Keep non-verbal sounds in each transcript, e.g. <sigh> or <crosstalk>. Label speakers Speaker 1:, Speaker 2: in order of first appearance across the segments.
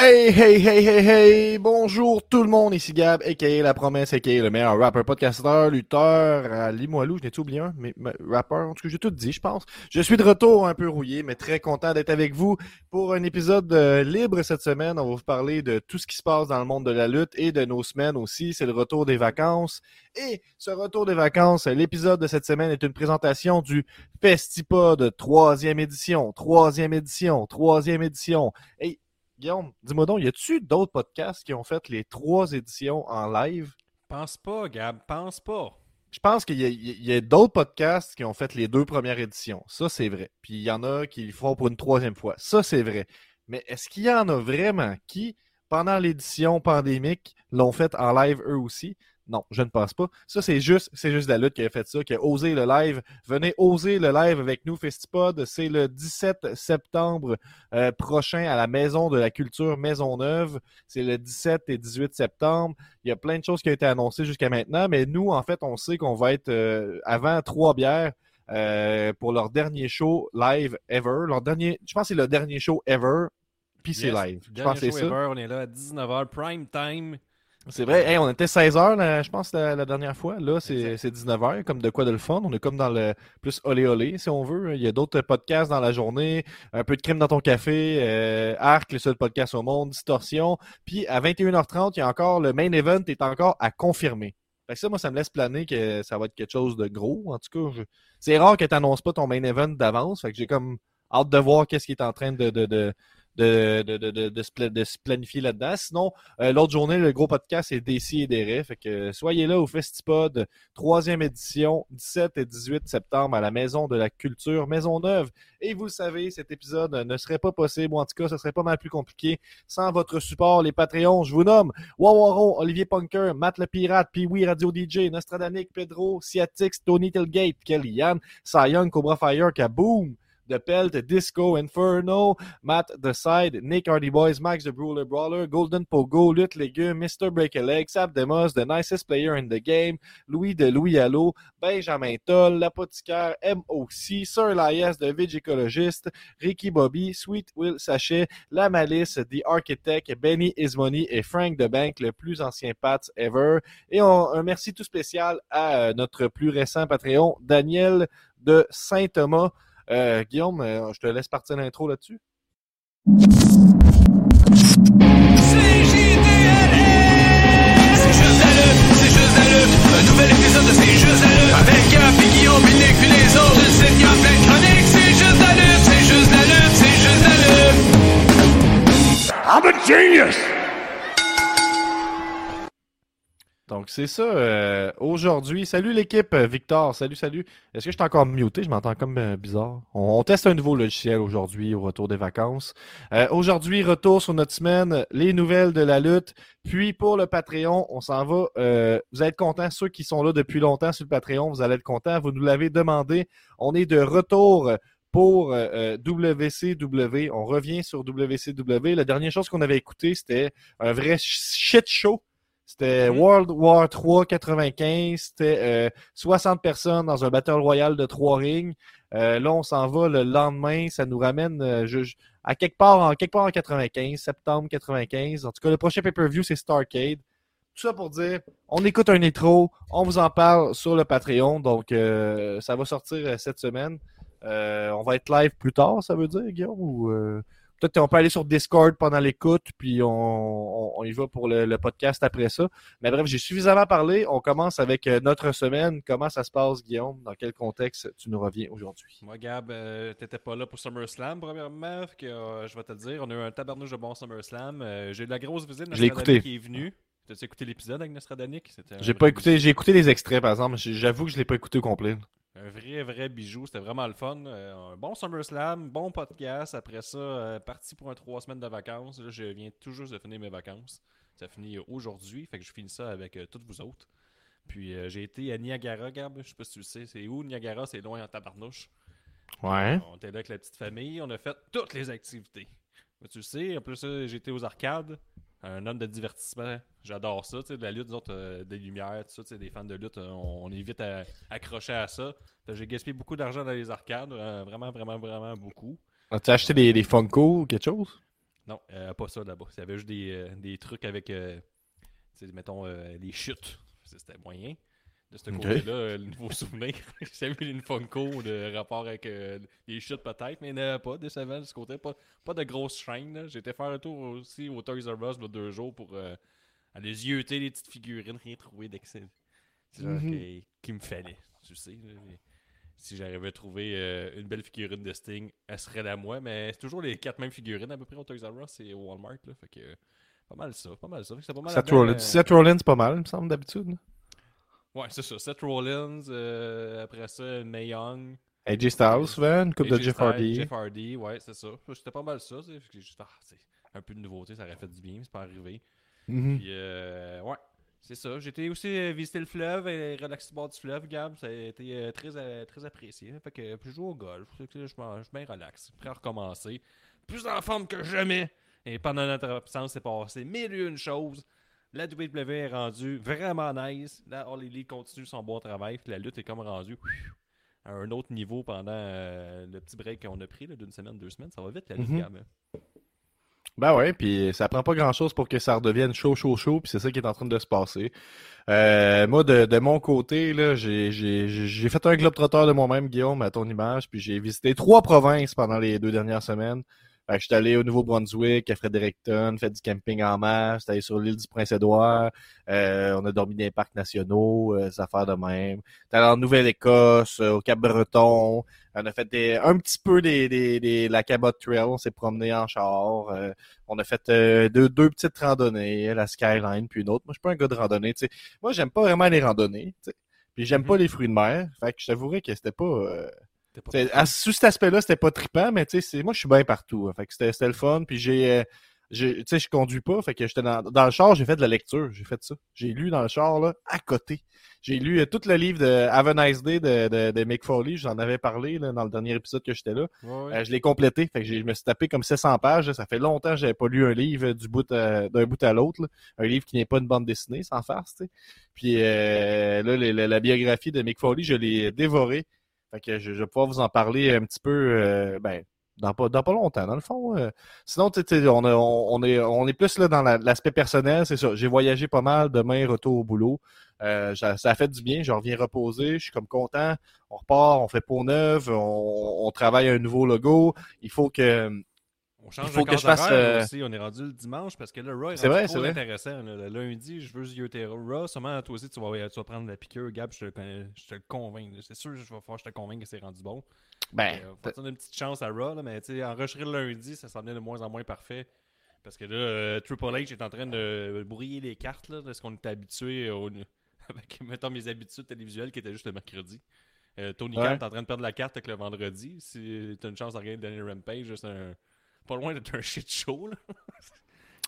Speaker 1: Hey, hey, hey, hey, hey! Bonjour tout le monde, ici Gab, a.k.a. La Promesse, a.k.a. le meilleur rapper, podcasteur, lutteur, à Limoilou, je n'ai-tu oublié un? Mais, rappeur, en tout cas, j'ai tout dit, je pense. Je suis de retour un peu rouillé, mais très content d'être avec vous pour un épisode euh, libre cette semaine. On va vous parler de tout ce qui se passe dans le monde de la lutte et de nos semaines aussi. C'est le retour des vacances. Et ce retour des vacances, l'épisode de cette semaine est une présentation du Festipod, troisième édition, troisième édition, troisième édition. Et Guillaume, dis-moi donc, y a-tu d'autres podcasts qui ont fait les trois éditions en live?
Speaker 2: Pense pas, Gab, pense pas.
Speaker 1: Je pense qu'il y a, d'autres podcasts qui ont fait les deux premières éditions. Ça, c'est vrai. Puis il y en a qui le feront pour une troisième fois. Ça, c'est vrai. Mais est-ce qu'il y en a vraiment qui, pendant l'édition pandémique, l'ont fait en live eux aussi? Non, je ne pense pas. Ça, c'est juste, c'est juste la lutte qui a fait ça, qui a osé le live. Venez oser le live avec nous, Festipod. C'est le 17 septembre euh, prochain à la Maison de la Culture Maisonneuve. C'est le 17 et 18 septembre. Il y a plein de choses qui ont été annoncées jusqu'à maintenant, mais nous, en fait, on sait qu'on va être euh, avant trois bières. Euh, pour leur dernier show live ever. Leur dernier, je pense que c'est le dernier show ever. Puis c'est live. Je pense
Speaker 2: c'est ça. on est là à 19h prime time.
Speaker 1: C'est vrai. on était 16h, je pense, la, dernière fois. Là, c'est 19h, comme de quoi de le fun. On est comme dans le plus olé olé, si on veut. Il y a d'autres podcasts dans la journée. Un peu de crime dans ton café. Euh, Arc, le seul podcast au monde. Distorsion. Puis à 21h30, il y a encore le main event est encore à confirmer. Fait que ça, moi, ça me laisse planer que ça va être quelque chose de gros. En tout cas, c'est rare que tu n'annonces pas ton main event d'avance. Fait que j'ai comme hâte de voir qu'est-ce qui est en train de, de de, de, de, de, se, planifier là-dedans. Sinon, euh, l'autre journée, le gros podcast est DC et des Fait que soyez là au Festipod, troisième édition, 17 et 18 septembre à la Maison de la Culture Maisonneuve. Et vous le savez, cet épisode ne serait pas possible, ou en tout cas, ce serait pas mal plus compliqué sans votre support, les Patreons. Je vous nomme Wawaron, Olivier Punker, Matt le Pirate, Pee-Wee Radio DJ, Nostradanic, Pedro, Siatix, Tony Tilgate, Kelly Yann, Cy Young, Cobra Fire, Kaboom! The Pelt, Disco, Inferno, Matt The Side, Nick Hardy Boys, Max the Brawler Brawler, Golden Pogo, Lutte Légume, Mr. Break a Leg, Sab Demos, The Nicest Player in the Game, Louis de Louis Allo, Benjamin Toll, L'Apothicaire, MOC, Sir Elias, The Vigicologist, Ricky Bobby, Sweet Will Sachet, La Malice, The Architect, Benny Ismoney et Frank the Bank, le plus ancien Pats ever. Et un merci tout spécial à euh, notre plus récent Patreon, Daniel de Saint-Thomas. Euh, Guillaume, euh, je te laisse partir l'intro là-dessus. C'est juste la lutte, c'est juste la lutte. Un nouvel épisode de C'est juste la lutte. Avec Gap et Guillaume, Binic, puis les autres. Le site Gap, plein chroniques. C'est juste la lutte, c'est juste la lutte, c'est juste la lutte. I'm a genius! Donc, c'est ça. Euh, aujourd'hui, salut l'équipe, euh, Victor. Salut, salut. Est-ce que je suis encore muté? Je m'entends comme euh, bizarre. On, teste un nouveau logiciel aujourd'hui au retour des vacances. aujourd'hui, retour sur notre semaine, les nouvelles de la lutte. Puis, pour le Patreon, on s'en va. vous allez être contents. Ceux qui sont là depuis longtemps sur le Patreon, vous allez être contents. Vous nous l'avez demandé. On est de retour pour WCW. On revient sur WCW. La dernière chose qu'on avait écouté, c'était un vrai shit show c'était mhm. World War 3 95. C'était 60 personnes dans un Battle Royale de trois rings. Euh, là, on s'en va le lendemain. Ça nous ramène euh, à quelque part, en, quelque part en 95, septembre 95. En tout cas, le prochain pay-per-view, c'est Starcade. Tout ça pour dire, on écoute un intro, on vous en parle sur le Patreon. Donc, euh, ça va sortir cette semaine. on va être live plus tard, ça veut dire, Guillaume? Ou, Peut-être qu'on peut aller sur Discord pendant l'écoute, puis on, y va pour le, podcast après ça. Mais bref, j'ai suffisamment parlé. On commence avec euh, notre semaine. Comment ça se passe, Guillaume? Dans quel contexte tu nous reviens aujourd'hui?
Speaker 2: Moi, Gab, euh, tu n'étais pas là pour SummerSlam, premièrement. Que, euh, je vais te le dire, on a eu un tabarnouche de bon SummerSlam. j'ai eu de la grosse visite
Speaker 1: de
Speaker 2: qui est venu. T'as écouté l'épisode avec Nostradanik?
Speaker 1: J'ai pas écouté, j'ai écouté les extraits par exemple. J'avoue que je l'ai pas écouté au complet.
Speaker 2: Un vrai, vrai bijou. C'était vraiment le fun. Euh, un bon SummerSlam, bon podcast. Après ça, euh, parti pour un trois semaines de vacances. Là, je viens tout juste de finir mes vacances. Ça finit aujourd'hui. Fait que je finis ça avec euh, toutes vous autres. Puis j'ai été à Niagara, Gab. Je sais pas si tu le sais. C'est où? Niagara? C'est loin en tabarnouche.
Speaker 1: Ouais.
Speaker 2: on était là avec la petite famille. On a fait toutes les activités. tu sais, en plus, été aux arcades un homme de divertissement. J'adore ça, tu sais, de la lutte, autres, euh, des lumières, tout ça, tu sais, des fans de lutte, euh, on, est vite à, à ça. J'ai gaspillé beaucoup d'argent dans les arcades, euh, vraiment, vraiment, vraiment beaucoup.
Speaker 1: As-tu acheté des, des Funko ou quelque chose?
Speaker 2: Non, euh, pas ça là-bas. Il y avait juste des, des trucs avec, mettons, des chutes. C'était moyen. De ce côté-là, euh, le nouveau <laughs> souvenir. J'avais une Funko de rapport avec euh, les chutes peut-être, mais il n'y en avait pas décevant de ce côté. Pas, pas de grosse chaîne. là. J'ai été faire un tour aussi au Toys R Us il deux jours pour euh, aller zioter les petites figurines, rien trouver d'excellent. C'est genre
Speaker 1: Mhm.
Speaker 2: qui, me fallait, tu sais. mais si j'arrivais à trouver euh, une belle figurine de Sting, elle serait la moi, mais c'est toujours les quatre mêmes figurines à peu près au Toys R Us et au Walmart. Là, fait que, pas mal ça, pas mal ça. Fait que pas mal
Speaker 1: Seth Rollins, c'est pas mal, il me semble, d'habitude.
Speaker 2: Ouais, c'est ça. Seth Rollins, euh, après ça, Mae Young.
Speaker 1: AJ Styles, souvent, une coupe de Jeff Hardy.
Speaker 2: Jeff Hardy, ouais, c'est ça. C'était pas mal ça. sais, J'ai juste, ah, c'est un peu de nouveauté, ça aurait fait du bien, c'est pas arrivé.
Speaker 1: Mhm.
Speaker 2: Puis, euh, ouais, c'est ça. J'ai été aussi euh, visiter le fleuve et relaxer bord du fleuve, Gab. Ça a été euh, très, très apprécié. Fait que je joue au golf. Je suis bien relax. Prêt à recommencer. Plus en forme que jamais. Et pendant notre absence, c'est passé mille et une choses. La WWE est rendue vraiment nice. La All Elite continue son bon travail. Puis la lutte est comme rendue à un autre niveau pendant euh, le petit break qu'on a pris là, d'une semaine, deux semaines. Ça va vite, la lutte,
Speaker 1: Mhm.
Speaker 2: Gab.
Speaker 1: Ben ouais, puis ça prend pas grand-chose pour que ça redevienne chaud, chaud, chaud, puis c'est ça qui est en train de se passer. Euh, moi, de, de mon côté, là, j'ai, fait un globe-trotteur de moi-même, Guillaume, à ton image, puis j'ai visité trois provinces pendant les deux dernières semaines. Que j'étais allé au Nouveau-Brunswick, à Fredericton, fait du camping en masse, j'étais allé sur l'île du Prince-Édouard, euh, on a dormi dans les parcs nationaux, euh, des affaires de même. J'étais allé en Nouvelle-Écosse, euh, au Cap-Breton, on a fait des, un petit peu des, des, des, la Cabot Trail, on s'est promené en char, euh, on a fait euh, deux, deux petites randonnées, la Skyline, puis une autre. Moi, je suis pas un gars de randonnée, tu sais. Moi, j'aime pas vraiment les randonnées, tu sais. Puis j'aime
Speaker 2: Mhm.
Speaker 1: pas les fruits de mer. Fait que je t'avouerais que c'était pas...
Speaker 2: pas
Speaker 1: sous cet aspect-là, c'était pas trippant, mais tu sais, c'est- moi, je suis bien partout. hein. Fait que c'était le fun. Puis j'ai, euh, j'ai- tu sais, je conduis pas. Fait que j'étais dans, dans le char, j'ai fait de la lecture. J'ai fait ça. J'ai lu dans le char, là, à côté. J'ai lu euh, tout le livre de Have a Nice Day de, de, de Mick Foley. J'en avais parlé là, dans le dernier épisode que j'étais là.
Speaker 2: Ouais, ouais.
Speaker 1: Euh, je l'ai complété. Fait que je me suis tapé comme 700 pages. là. Ça fait longtemps que j'avais pas lu un livre du bout d'un bout à l'autre. Un livre qui n'est pas une bande dessinée, sans farce, tu sais. Puis euh, là, la, la biographie de Mick Foley, je l'ai dévorée. Fait que je, je vais pouvoir vous en parler un petit peu, euh, ben, dans pas, dans pas longtemps, dans le fond. euh. Sinon, tu sais, on, a- on, est, on est plus là dans la- l'aspect personnel, c'est ça. J'ai voyagé pas mal, demain, retour au boulot. Euh, ça, ça a fait du bien, je reviens reposer, je suis comme content. On repart, on fait peau neuve, on, on travaille un nouveau logo. Il faut que...
Speaker 2: On change
Speaker 1: Il faut
Speaker 2: de
Speaker 1: que je fasse, euh,
Speaker 2: aussi. On est rendu le dimanche parce que là, Raw est,
Speaker 1: vrai,
Speaker 2: trop intéressant. Le lundi, je veux zioter Raw. Sûrement, toi aussi, tu vas, tu vas prendre la piqûre. Gab, je te, le je te le convainc. C'est sûr, je vais faire je te convainc que c'est rendu bon.
Speaker 1: Ben,
Speaker 2: Euh, faut une petite chance à Raw, là, mais tu sais, enregistrer le lundi, ça s'en vient de moins en moins parfait. Parce que là, euh, Triple H est en train de brouiller les cartes là, de ce qu'on était habitué au, <laughs> avec, mettons, mes habitudes télévisuelles qui étaient juste le mercredi. Euh, Tony
Speaker 1: Ouais.
Speaker 2: Khan est en train de perdre la carte avec le vendredi. Si t'as une chance de regarder Danny Rampage, c'est un, pas loin d'être un shit show. Là. <laughs>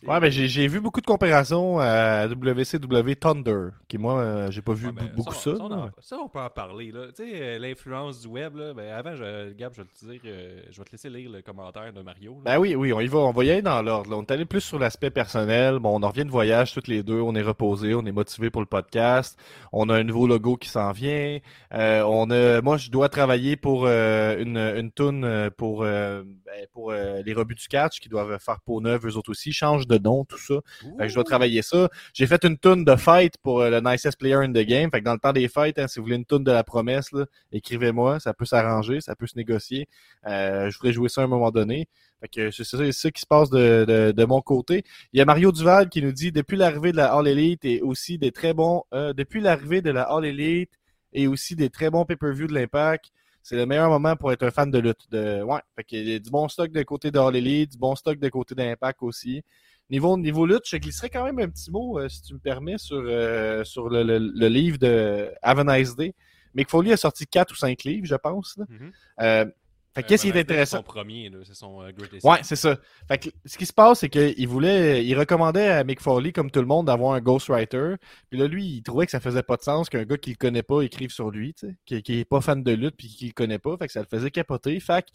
Speaker 1: Ouais, ben j'ai vu beaucoup de comparaisons à WCW Thunder, qui moi, euh, j'ai pas vu
Speaker 2: Ouais, ben,
Speaker 1: beaucoup ça.
Speaker 2: on,
Speaker 1: là.
Speaker 2: en- ça, on peut en parler. là. Tu sais, euh, l'influence du web, là, ben, avant, je, Gab, je vais te dire, euh, je vais te laisser lire le commentaire de Mario. là.
Speaker 1: Ben oui, oui, on y va, on va y aller dans l'ordre. On est allé plus sur l'aspect personnel. Bon, on en revient de voyage toutes les deux, on est reposé, on est motivé pour le podcast. On a un nouveau logo qui s'en vient. Euh, on a, moi, je dois travailler pour euh, une une toune euh, pour euh, ben, pour euh, les rebuts du catch qui doivent faire peau neuve eux autres aussi, change de nom, tout ça. Fait que je dois travailler ça. J'ai fait une toune de fight pour euh, le nicest player in the game. Fait que dans le temps des fights, hein, si vous voulez une toune de la promesse, écrivez-moi. Ça peut s'arranger, ça peut se négocier. Euh, je voudrais jouer ça à un moment donné. Fait que c'est ça, ça qui se passe de, de, de mon côté. Il y a Mario Duval qui nous dit depuis l'arrivée de la All Elite et aussi des très bons euh, depuis l'arrivée de la All Elite et aussi des très bons pay-per-view de l'Impact. C'est le meilleur moment pour être un fan de lutte. De, ouais, fait qu'il y a du bon stock de côté de All Elite, du bon stock de côté d'Impact aussi. Niveau, niveau lutte, je glisserais quand même un petit mot, euh, si tu me permets, sur, euh, sur le, le, le livre de Have a Nice Day. Mick Foley a sorti quatre ou cinq livres, je pense. là.
Speaker 2: Mhm.
Speaker 1: Euh, fait que qu'est-ce qui est
Speaker 2: Dyke, C'est
Speaker 1: intéressant?
Speaker 2: son premier, c'est son euh, greatest.
Speaker 1: Ouais, c'est ça. Fait que ce qui se passe, c'est qu'il voulait, il recommandait à Mick Foley, comme tout le monde, d'avoir un ghostwriter. Puis là, lui, il trouvait que ça faisait pas de sens qu'un gars qui le connaît pas écrive sur lui, tu sais, qui, qui est pas fan de lutte puis qui le connaît pas. Fait que ça le faisait capoter. Fait que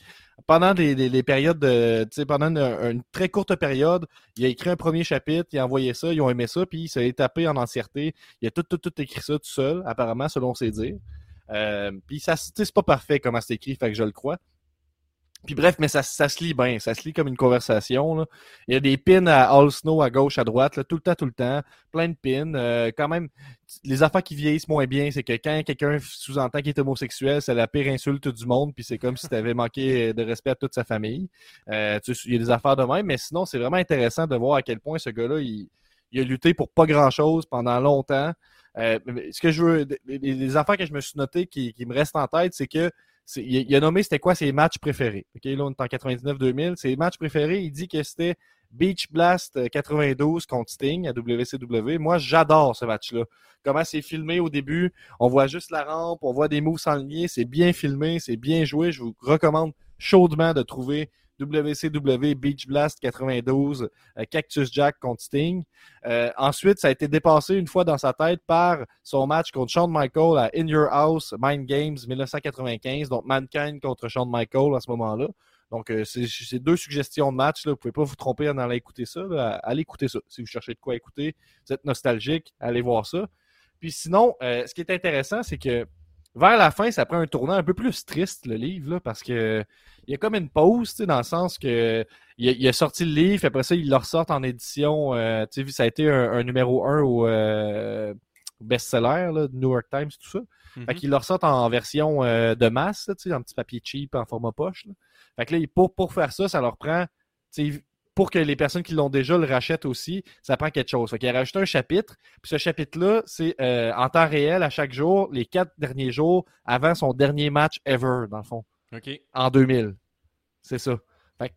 Speaker 1: pendant des, périodes de, tu sais, pendant une, une très courte période, il a écrit un premier chapitre, il a envoyé ça, ils ont aimé ça, puis il s'est tapé en entièreté. Il a tout, tout, tout écrit ça tout seul, apparemment, selon ses dires. Euh, puis ça, c'est pas parfait comment c'est écrit, fait que je le crois. Puis bref, mais ça, se lit bien, ça se lit comme une conversation. Il y a des pins à All Snow à gauche, à droite, tout le temps, tout le temps. Plein de pins. Euh, quand même, les affaires qui vieillissent moins bien, c'est que quand quelqu'un sous-entend qu'il est homosexuel, c'est la pire insulte du monde, puis c'est comme si tu avais manqué de respect à toute sa famille. Euh, il y a des affaires de même, mais sinon, c'est vraiment intéressant de voir à quel point ce gars-là, il, a lutté pour pas grand-chose pendant longtemps. Euh, ce que je veux, les, affaires que je me suis noté qui, qui me restent en tête, c'est que il, a nommé c'était quoi ses matchs préférés. OK, là, on est en 99-2000. Ses matchs préférés, il dit que c'était Beach Blast 92 euh, contre Sting à WCW. Moi, j'adore ce match-là. Comment c'est filmé au début. On voit juste la rampe, on voit des moves sans. C'est bien filmé, c'est bien joué. Je vous recommande chaudement de trouver WCW Beach Blast 92, euh, Cactus Jack contre Sting. Euh, ensuite, ça a été dépassé une fois dans sa tête par son match contre Shawn Michael à In Your House Mind Games 1995, donc Mankind contre Shawn Michael à ce moment-là. Donc, euh, c'est deux suggestions de match. Vous ne pouvez pas vous tromper en allant écouter ça. Allez écouter ça. Si vous cherchez de quoi écouter, vous êtes nostalgique, allez voir ça. Puis sinon, ce qui est intéressant, c'est que vers la fin, ça prend un tournant un peu plus triste, le livre, là, parce que il y a comme une pause, dans le sens que il a, sorti le livre, après ça, il le ressort en édition. Euh, tu sais, ça a été un, numéro 1 au euh, best-seller, New York Times, tout ça. Fait mm-hmm. qu'il le ressort en version euh, de masse, tu sais, en petit papier cheap, en format poche. Là. Fait que là, pour, pour faire ça, ça leur prend pour que les personnes qui l'ont déjà le rachètent aussi, ça prend quelque chose. Fait qu'il a rajouté un chapitre. Puis ce chapitre-là, c'est euh, en temps réel à chaque jour, les quatre derniers jours avant son dernier match ever, dans le fond.
Speaker 2: OK.
Speaker 1: En 2000. C'est ça. Fait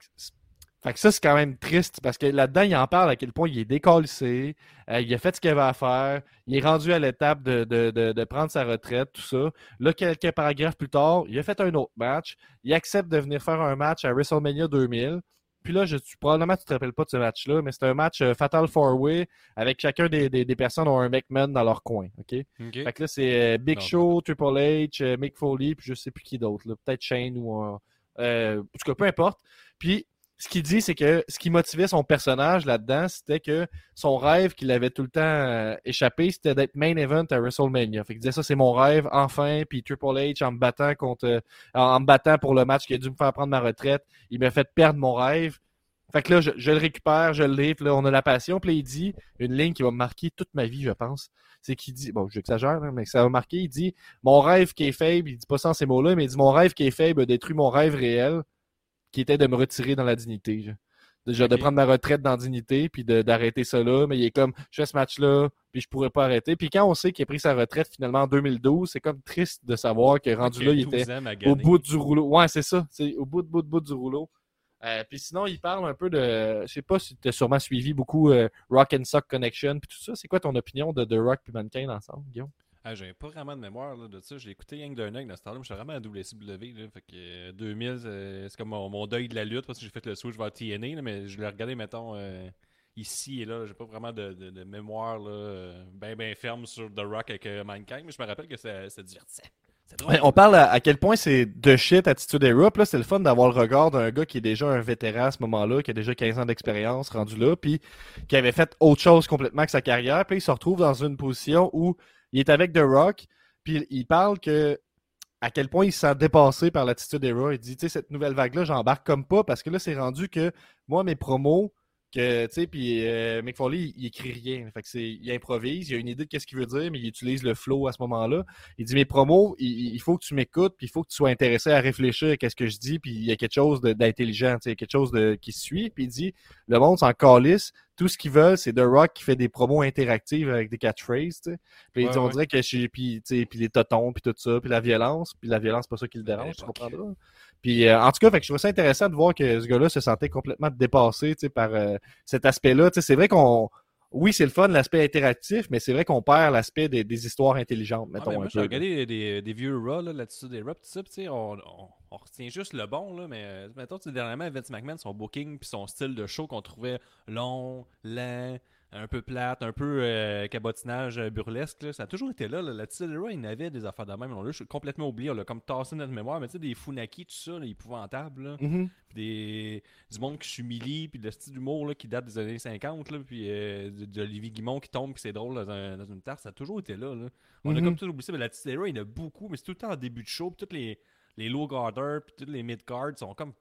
Speaker 1: que, ça, c'est quand même triste parce que là-dedans, il en parle à quel point il est décalissé, euh, il a fait ce qu'il avait à faire, il est rendu à l'étape de, de, prendre sa retraite, tout ça. Là, quelques paragraphes plus tard, il a fait un autre match, il accepte de venir faire un match à WrestleMania 2000. Puis là, je, probablement tu te rappelles pas de ce match-là, mais c'est un match euh, Fatal Four Way avec chacun des, des, personnes ont un McMahon dans leur coin. OK? Fait que là, c'est euh, Big Show, Triple H, euh, Mick Foley, puis je sais plus qui d'autre. Peut-être Shane ou. En tout cas, peu importe. Puis ce qu'il dit, c'est que ce qui motivait son personnage là-dedans, c'était que son rêve qu'il avait tout le temps échappé, c'était d'être main event à WrestleMania. Fait qu'il disait ça, c'est mon rêve, enfin. Puis Triple H, en me battant contre, en me battant pour le match qui a dû me faire prendre ma retraite, il m'a fait perdre mon rêve. Fait que là, je, le récupère, je le livre, là, on a la passion. Puis là, il dit une ligne qui va me marquer toute ma vie, je pense. C'est qu'il dit, bon, j'exagère, hein, mais ça va marquer, il dit Mon rêve qui est faible, il dit pas ça en ces mots-là, mais il dit Mon rêve qui est faible détruit mon rêve réel qui était de me retirer dans la dignité. Déjà, de prendre ma retraite dans la dignité, puis d'arrêter ça là. Mais il est comme, je fais ce match-là, puis je pourrais pas arrêter. Puis quand on sait qu'il a pris sa retraite finalement en 2012, c'est comme triste de savoir que rendu là, il était au bout du rouleau. Ouais, c'est ça. C'est au bout, bout, bout du rouleau. Euh, puis sinon, il parle un peu de. Je sais pas si tu as sûrement suivi beaucoup euh, Rock and Sock Connection puis tout ça. C'est quoi ton opinion de The Rock et Mankind ensemble, Guillaume?
Speaker 2: Ah, j'ai pas vraiment de mémoire là, de ça. J'ai écouté que d'un œil dans ce temps-là. Je suis vraiment à WCW. Là, fait que 2000, euh, c'est comme mon, deuil de la lutte parce que j'ai fait le switch vers TNA. Là, mais je l'ai regardé, mettons, euh, ici et là. J'ai pas vraiment de, de, mémoire là, euh, bien ben ferme sur The Rock avec Mankind. Mais je me rappelle que ça, ça divertissait.
Speaker 1: on parle à, quel point c'est de shit Attitude Era. Là, c'est le fun d'avoir le regard d'un gars qui est déjà un vétéran à ce moment-là, qui a déjà 15 ans d'expérience rendu là, puis qui avait fait autre chose complètement que sa carrière. Puis il se retrouve dans une position où il est avec The Rock, puis il parle que à quel point il se sent dépassé par l'attitude d'Era. Il dit, tu sais, cette nouvelle vague-là, j'embarque comme pas parce que là, c'est rendu que moi, mes promos, que, tu sais, puis euh, Mick Foley, il, écrit rien. Fait que c'est, il improvise, il a une idée de qu'est-ce qu'il veut dire, mais il utilise le flow à ce moment-là. Il dit, mes promos, il, faut que tu m'écoutes, puis il faut que tu sois intéressé à réfléchir à qu'est-ce que je dis, puis il y a quelque chose d'intelligent, tu sais, quelque chose de, qui suit, puis il dit, le monde s'en calisse, tout ce qu'ils veulent, c'est The Rock qui fait des promos interactives avec des catchphrases, tu sais. Puis on dirait que je puis, puis les totons, puis tout ça, puis la violence, puis la violence, c'est pas ça qui le dérange, tu comprendras. Puis euh, en tout cas, fait que je trouve ça intéressant de voir que ce gars-là se sentait complètement dépassé, par euh, cet aspect-là. C'est vrai qu'on oui, c'est le fun, l'aspect interactif, mais c'est vrai qu'on perd l'aspect des, des, histoires intelligentes, mettons.
Speaker 2: moi, j'ai regardé des, des, vieux Raw là-dessus, des tu on, on, on, retient juste le bon, là, mais euh, mettons, dernièrement, Vince McMahon, son booking puis son style de show qu'on trouvait long, lent, un peu plate, un peu euh, cabotinage euh, burlesque. Là. Ça a toujours été là. La Tildera, il avait des affaires de même. On l'a complètement oublié. On l'a comme tassé notre mémoire. Mais tu sais, des Funaki, tout ça, là, épouvantables. Là. Mm-hmm. des, du monde qui s'humilie, puis le style d'humour qui date des années 50. Là, puis euh, d'Olivier Guimont qui tombe, puis c'est drôle dans, un, dans, une tarte. Ça a toujours été là. là. On a mm-hmm. comme tout oublié ça. Mais la Tildera, il y en a beaucoup, mais c'est tout le temps en début de show. Puis toutes les les low guarders puis tous les mid guards sont comme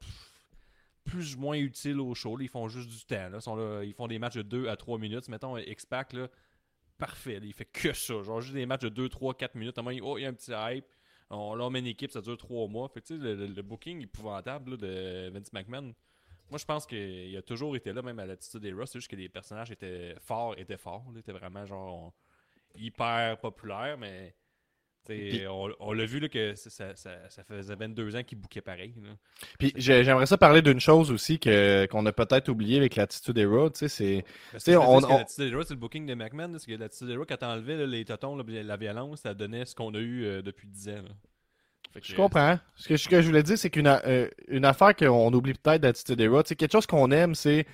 Speaker 2: plus ou moins utiles au show. Ils font juste du temps. Ils, font des matchs de 2 à 3 minutes. Mettons, X-Pac, parfait. Il fait que ça. Genre, juste des matchs de 2, 3, 4 minutes. Oh, il y a un petit hype. On met une équipe, ça dure 3 mois. Fait que, le, le, le booking épouvantable de Vince McMahon. Moi, je pense qu'il a toujours été là, même à l'attitude des Ross. C'est juste que les personnages étaient forts, étaient forts. Ils étaient vraiment genre hyper populaires, mais on, l'a vu là, que ça, faisait 22 ans qu'il bouquait pareil.
Speaker 1: Puis j'aimerais ça parler d'une chose aussi que, qu'on a peut-être oublié avec l'attitude des Raw. C'est,
Speaker 2: on, L'attitude des Raw, c'est le booking de McMahon. Parce que l'attitude des Raw, quand t'enlevais les totons, la violence, ça donnait ce qu'on a eu euh, depuis 10 ans.
Speaker 1: je comprends. Ce que, je voulais dire, c'est qu'une euh, une affaire qu'on oublie peut-être d'attitude des Raw, quelque chose qu'on aime, c'est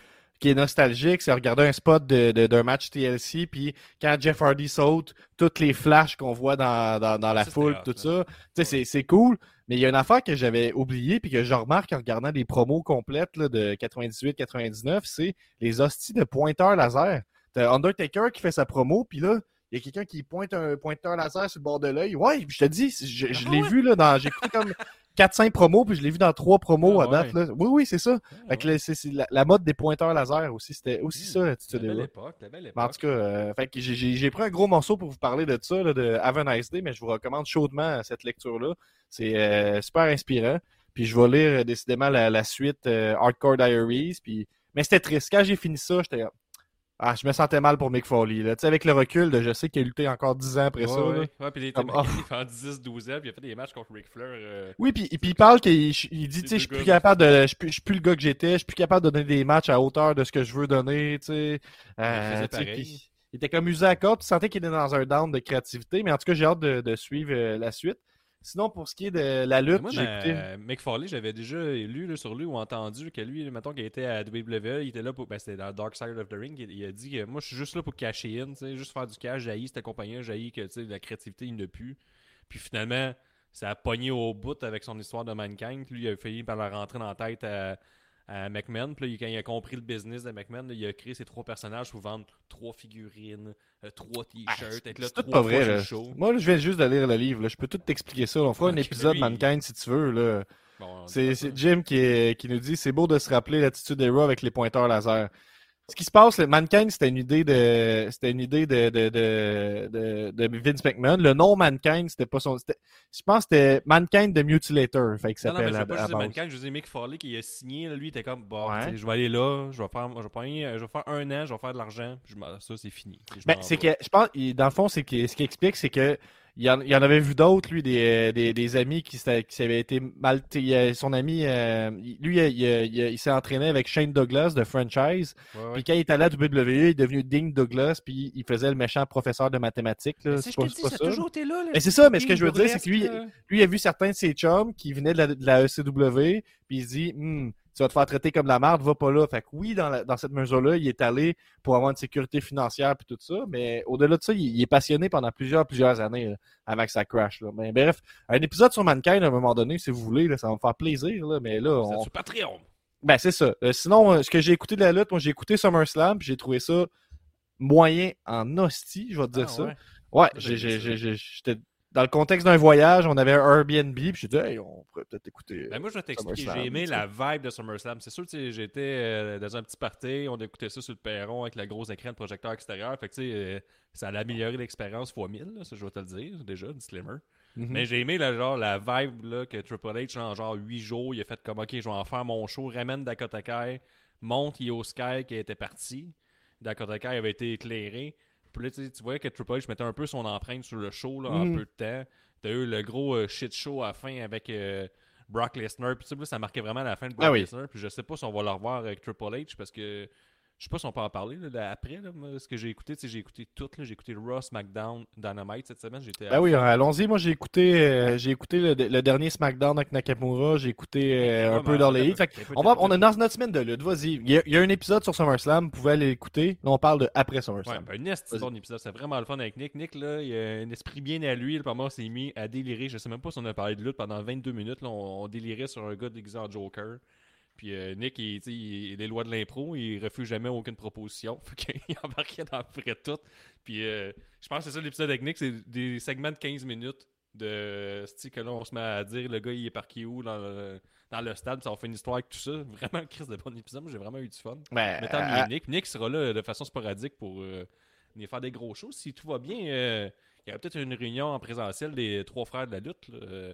Speaker 1: qui est nostalgique, c'est regarder un spot d'un de, match TLC, puis quand Jeff Hardy saute, toutes les flashs qu'on voit dans, dans, la foule, tout ça, c'est cool. Mais il y a une affaire que j'avais oubliée, puis que je remarque en regardant des promos complètes là, de 98-99, c'est les hosties de pointeur laser. T'as Undertaker qui fait sa promo, puis là, il y a quelqu'un qui pointe un pointeur laser sur le bord de l'œil. Ouais, je te dis, je, je ah l'ai vu là dans. J'ai comme 4-5 promos, puis je l'ai vu dans 3 promos ah à date. Là. Oui, oui, c'est ça. Ah c'est, la, mode des pointeurs laser aussi. C'était aussi ça, l'attitude.
Speaker 2: La belle époque, la belle
Speaker 1: époque. En tout cas, euh, fait que j'ai, pris un gros morceau pour vous parler de ça, là, de Have a Nice Day, mais je vous recommande chaudement cette lecture-là. C'est euh, super inspirant. Puis je vais lire euh, décidément la, suite Hardcore Diaries. Puis... Mais c'était triste. Quand j'ai fini ça, j'étais ah, je me sentais mal pour Mick Foley. Là. Avec le recul, de, je sais qu'il a lutté encore 10 ans après ça.
Speaker 2: Ouais, ouais, puis il était oh. 10-12 ans, puis il a fait des matchs contre Ric Flair. Euh,
Speaker 1: oui, puis, puis il parle qu'il il dit, je suis plus capable de, je suis plus, le gars que j'étais, je suis plus capable de donner des matchs à hauteur de ce que je veux donner. Euh, il, était comme usé à corde, tu sentais qu'il était dans un down de créativité, mais en tout cas, j'ai hâte de, de suivre euh, la suite. Sinon, pour ce qui est de la lutte, j'ai écouté.
Speaker 2: Mick Foley, j'avais déjà lu sur lui ou entendu que lui, mettons qu'il était à WWE, il était là pour. Ben, c'était dans Dark Side of the Ring. Il, a dit que moi, je suis juste là pour cacher in, juste faire du cash. Jaillit cette compagnie, jaillit que la créativité, il n'a plus. Puis finalement, ça a pogné au bout avec son histoire de Mankind. Lui, il a failli par la rentrer dans la tête à à McMahon. Puis quand il a compris le business de McMahon, il a créé ses trois personnages pour vendre trois figurines, euh, trois t-shirts, être là trois pas vrai, show.
Speaker 1: Moi, je viens juste de lire le livre. Je peux tout t'expliquer ça. On fera un épisode Mankind si tu veux. Là. c'est Jim qui, qui nous dit c'est beau de se rappeler l'attitude des Raw avec les pointeurs laser. Ce qui se passe, le Mankind, c'était une idée de, c'était une idée de, de, de, de, Vince McMahon. Le nom Mankind, c'était pas son, je pense que c'était Mankind de Mutilator. Fait que
Speaker 2: non, non, mais je veux pas juste Mankind, je veux Mick Foley qui a signé, lui, il était comme, bon, je vais aller là, je vais faire, je vais, faire, je vais faire un an, je vais faire de l'argent, ça, c'est fini.
Speaker 1: Ben, c'est que, je pense, dans le fond, c'est que, ce qui explique, c'est que, il y, en, il en avait vu d'autres, lui, des, des, des amis qui, qui avaient été mal. Son ami, euh, lui, il, il s'est entraîné avec Shane Douglas de franchise. Puis quand il est allé à WWE, il est devenu Ding Douglas, puis il faisait le méchant professeur de mathématiques.
Speaker 2: C'est pas, ça. toujours été là.
Speaker 1: c'est ça, mais ce que je veux dire, c'est que lui, lui, il a vu certains de ses chums qui venaient de la, de la ECW, puis il se dit, hmm, tu vas te faire traiter comme la merde, va pas là. Fait que oui, dans, dans cette mesure-là, il est allé pour avoir une sécurité financière et tout ça, mais au-delà de ça, il, est passionné pendant plusieurs, plusieurs années avec sa crash. Là. Mais bref, un épisode sur Mankind à un moment donné, si vous voulez, ça va me faire plaisir, là, mais là. On...
Speaker 2: C'est Patreon.
Speaker 1: Ben, c'est ça. Euh, sinon, euh, ce que j'ai écouté de la lutte, moi, j'ai écouté SummerSlam, puis j'ai trouvé ça moyen en hostie, je vais te dire ah, ça. Ouais, ouais j'étais dans le contexte d'un voyage, on avait un Airbnb, puis j'ai dit, hey, on pourrait peut-être écouter.
Speaker 2: Ben moi, je vais t'expliquer. J'ai aimé la vibe de SummerSlam. C'est sûr, j'étais euh, dans un petit party, on écoutait ça sur le perron avec la grosse écran de projecteur extérieur. Fait que, tu sais, euh, ça a amélioré l'expérience fois 1000, ça, je vais te le dire, déjà, disclaimer. Mm Mais j'ai aimé la, genre, la vibe là, que Triple H, en genre 8 jours, il a fait comme, OK, je vais en faire mon show, ramène Dakota Kai, monte Io Sky qui était parti. Dakota Kai avait été éclairé. Puis là, tu vois que Triple H mettait un peu son empreinte sur le show là, en mhm. peu de temps. T'as eu le gros euh, shit show à la fin avec euh, Brock Lesnar. Puis ça marquait vraiment la fin de ah Brock Lesnar. Puis je sais pas si on va le revoir avec Triple H parce que je sais pas si on peut en parler là, après. Là, ce que j'ai écouté, j'ai écouté tout. J'ai écouté Raw, SmackDown, Dynamite cette semaine. J'étais.
Speaker 1: Ah oui, allons-y. Moi, j'ai écouté, euh, j'ai écouté le, dernier SmackDown avec Nakamura. J'ai écouté euh, un peu dans les on, va, on est dans notre semaine de lutte. Vas-y. Il, y, a, un épisode sur SummerSlam. Vous pouvez aller l'écouter. Là, on parle de après SummerSlam.
Speaker 2: Ouais, ben, un bon épisode. C'est vraiment le fun avec Nick. Nick, là, il a un esprit bien à lui. Là, moi, s'est mis à délirer. Je sais même pas si on a parlé de lutte pendant 22 minutes. On, délirait sur un gars déguisé en Joker. Puis euh, Nick, il, il, est lois de l'impro, il refuse jamais aucune proposition. <laughs> il embarquait dans près tout. Puis euh, je pense que c'est ça l'épisode avec Nick, c'est des segments de 15 minutes de sais, que là on se met à dire le gars il est parqué où dans le, dans le stade, ça on fait une histoire avec tout ça. <laughs> Vraiment, Chris de bon épisode, j'ai vraiment eu du fun.
Speaker 1: Ben,
Speaker 2: Mais tant mieux Nick. Nick sera là de façon sporadique pour euh, venir faire des gros shows. Si tout va bien, euh, il y aura peut-être une réunion en présentiel des trois frères de la lutte là, euh,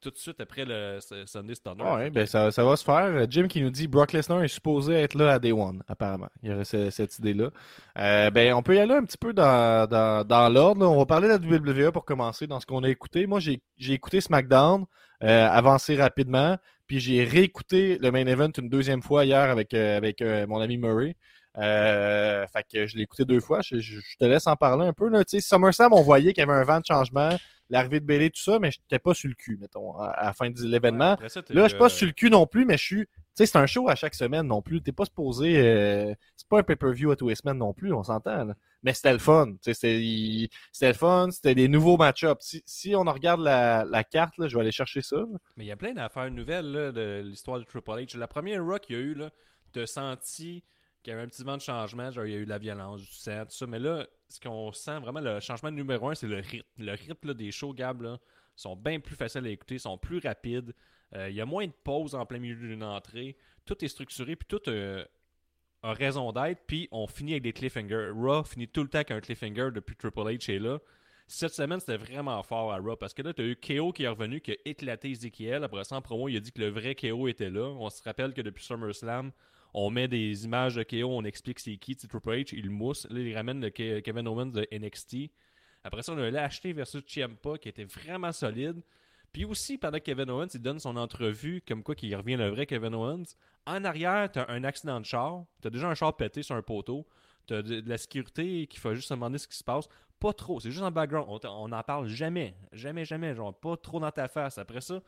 Speaker 2: tout de suite après le Sunday Stunner.
Speaker 1: Ouais, ben ça, ça va se faire. Jim qui nous dit Brock Lesnar est supposé être là à Day One, apparemment. Il y aurait ce- cette idée-là. Euh, ben, on peut y aller un petit peu dans, dans, dans l'ordre. On va parler de la WWE pour commencer dans ce qu'on a écouté. Moi, j'ai écouté SmackDown, euh, avancé rapidement, puis j'ai réécouté le main event une deuxième fois hier avec, euh, avec euh, mon ami Murray. Euh, fait que je l'ai écouté deux fois. Je, je- je te laisse en parler un peu. Là. SummerSlam, on voyait qu'il y avait un vent de changement, l'arrivée de Bailey, tout ça, mais je n'étais pas sur le cul, mettons, à, la fin de l'événement. Là, je suis pas
Speaker 2: euh,
Speaker 1: sur le cul non plus, mais je suis. Tu sais, c'est un show à chaque semaine non plus. T'es pas supposé. euh, C'est pas un pay-per-view à tous les semaines non plus, on s'entend. Mais c'était le fun. Tu C'était il- le fun, c'était des nouveaux match-ups. Si, si on regarde la, la carte, là, je vais aller chercher ça. là.
Speaker 2: Mais il y a plein d'affaires nouvelles là, de l'histoire de Triple H. La première Rock qu'il y a eu, là, t'as senti qu'il y avait un petit vent de changement. Genre, il y a eu de la violence, du sang, tout ça. Mais là, ce qu'on sent vraiment, le changement numéro un, c'est le rythme. Le rythme des shows, Gab, sont bien plus faciles à écouter, sont plus rapides. Euh, Il y a moins de pauses en plein milieu d'une entrée. Tout est structuré, puis tout euh, a raison d'être. Puis on finit avec des cliffhangers. Raw finit tout le temps avec un cliffhanger depuis Triple H est là. Cette semaine, c'était vraiment fort à Raw parce que là, tu as eu KO qui est revenu, qui a éclaté Ezekiel. Après ça, en promo, il a dit que le vrai KO était là. On se rappelle que depuis SummerSlam, on met des images de KO, on explique c'est qui. Triple H, il mousse. Là, il ramène le Ke- Kevin Owens de NXT. Après ça, on a l'acheté versus Ciampa qui était vraiment solide. Puis aussi, pendant que Kevin Owens il donne son entrevue, comme quoi qu'il revient le vrai Kevin Owens, en arrière, tu as un accident de char. Tu as déjà un char pété sur un poteau. Tu as de, de la sécurité qui fait juste se demander ce qui se passe. Pas trop, c'est juste en background. On, t- on en parle jamais. Jamais, jamais. Genre, pas trop dans ta face. Après ça,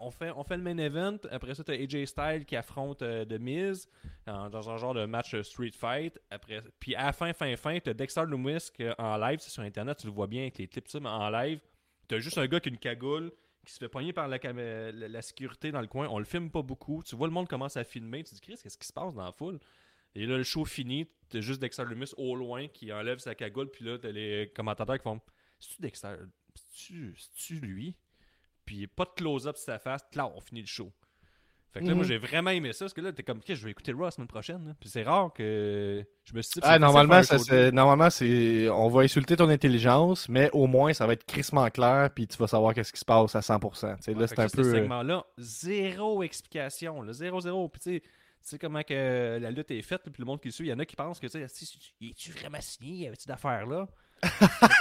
Speaker 2: on, fait, on fait le main event. Après ça, tu as AJ Styles qui affronte euh, The Miz dans un genre de match euh, Street Fight. Après, puis à fin, fin, fin, tu as Dexter Loomis qui, en live, c'est sur Internet, tu le vois bien avec les clips, mais en live, tu as juste un gars qui a une cagoule qui se fait pogner par la, sécurité dans le coin. On le filme pas beaucoup. Tu vois le monde commence à filmer. Tu te dis, Chris, qu'est-ce qui se passe dans la foule? Et là, le show fini. T'as juste Dexter Lumis au loin qui enlève sa cagoule. Puis là, t'as les commentateurs qui font C'est-tu Dexter? C'est-tu lui Puis pas de close-up sur sa face. Là, on finit le show. Fait que là,
Speaker 1: Mhm.
Speaker 2: moi, j'ai vraiment aimé ça. Parce que là, t'es comme, Chris, je vais écouter Raw la semaine prochaine. Puis c'est rare que je me suis dit,
Speaker 1: Ah, normalement, ça, normalement, c'est, on va insulter ton intelligence, mais au moins, ça va être crissement clair, puis tu vas savoir qu'est-ce qui se passe à 100%. Tu sais,
Speaker 2: Ouais,
Speaker 1: là, c'est un peu.
Speaker 2: Ce
Speaker 1: euh,
Speaker 2: segment-là, zéro explication. Là, zéro, zéro. Puis tu sais, tu sais comment que la lutte est faite, puis le monde qui le suit, il y en a qui pensent que, tu sais, es-tu vraiment signé? Y avait-tu d'affaires là? <laughs>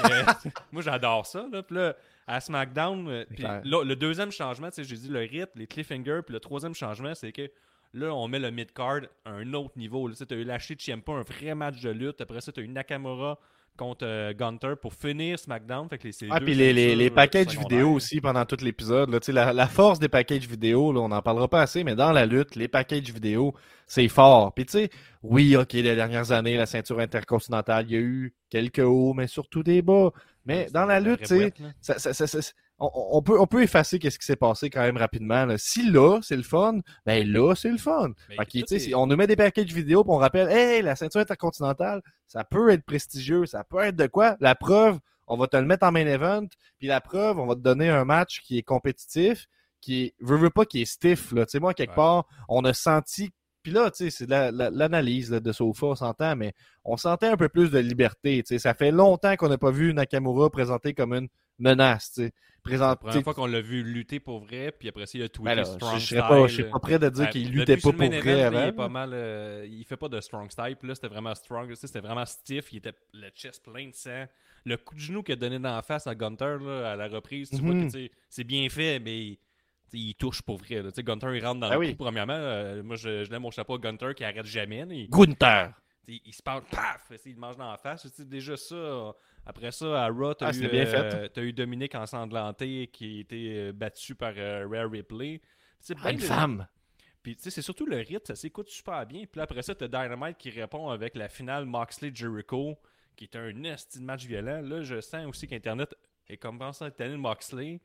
Speaker 2: Que, moi, j'adore ça. Là. Puis là, à SmackDown, euh, puis là, le deuxième changement, tu sais, j'ai dit le rythme, les cliffhangers, puis le troisième changement, c'est que là, on met le mid-card à un autre niveau. Tu as eu lâché Ciampa, un vrai match de lutte. Après ça, tu as eu Nakamura contre euh, Gunter pour finir SmackDown. Fait que les,
Speaker 1: Ah, puis les, les, les packages
Speaker 2: secondaires.
Speaker 1: vidéo aussi pendant tout l'épisode. La, la force des packages vidéo, là, on n'en parlera pas assez, mais dans la lutte, les packages vidéo, c'est fort. Puis tu sais, oui, ok, les dernières années, la ceinture intercontinentale, il y a eu quelques hauts, mais surtout des bas. Mais dans la lutte, ça- ça- ça- ça- on, on peut, on peut effacer qu'est-ce qui s'est passé quand même rapidement. là. Si là, c'est le fun, ben là, c'est le fun. Fait que,
Speaker 2: est-
Speaker 1: on nous met des packages vidéo, puis on rappelle, hey, la ceinture intercontinentale, ça peut être prestigieux, ça peut être de quoi? La preuve, on va te le mettre en main event, puis la preuve, on va te donner un match qui est compétitif, qui est, veut, veut pas, qui est stiff. Là. Tu sais, moi, quelque
Speaker 2: Ouais.
Speaker 1: part, on a senti. Puis là, tu sais, c'est de la- la- l'analyse de Sofa, on s'entend, mais on sentait un peu plus de liberté. Tu sais, ça fait longtemps qu'on n'a pas vu Nakamura présenté comme une menace. Tu sais.
Speaker 2: La
Speaker 1: Présent-
Speaker 2: première fois qu'on l'a vu lutter pour vrai, puis après ça, il a tweeté
Speaker 1: ben là,
Speaker 2: Strong
Speaker 1: je,
Speaker 2: Style.
Speaker 1: pas, je serais pas prêt de dire
Speaker 2: Ouais,
Speaker 1: qu'il luttait pas pour vrai avant.
Speaker 2: Il, est pas mal, euh, il fait pas de strong style. Puis là, c'était vraiment strong. C'était vraiment stiff. Il était le chest plein de sang. Le coup de genou qu'il a donné dans la face à Gunter là, à la reprise, tu vois
Speaker 1: Mhm.
Speaker 2: que tu sais, c'est bien fait, mais il touche pour vrai. là. Gunter, il rentre dans
Speaker 1: Ah
Speaker 2: le
Speaker 1: oui.
Speaker 2: coup, premièrement. euh, moi, je, je lève mon chapeau à Gunter qui arrête jamais. là. Il,
Speaker 1: Gunther.
Speaker 2: il, il se parle, paf! Il mange dans la face. Tu sais, déjà ça. Après ça, à Raw, t'as
Speaker 1: Ah,
Speaker 2: eu, euh, eu Dominique ensanglanté qui a été euh, battu par euh, Rare Ripley. Sais,
Speaker 1: Ah,
Speaker 2: ben
Speaker 1: une
Speaker 2: le-
Speaker 1: femme.
Speaker 2: puis, tu sais, c'est surtout le rythme, ça s'écoute super bien. Puis là, après ça, t'as Dynamite qui répond avec la finale Moxley-Jericho, qui est un esti de match violent. Là, je sens aussi qu'Internet est commencé à tanner de Moxley.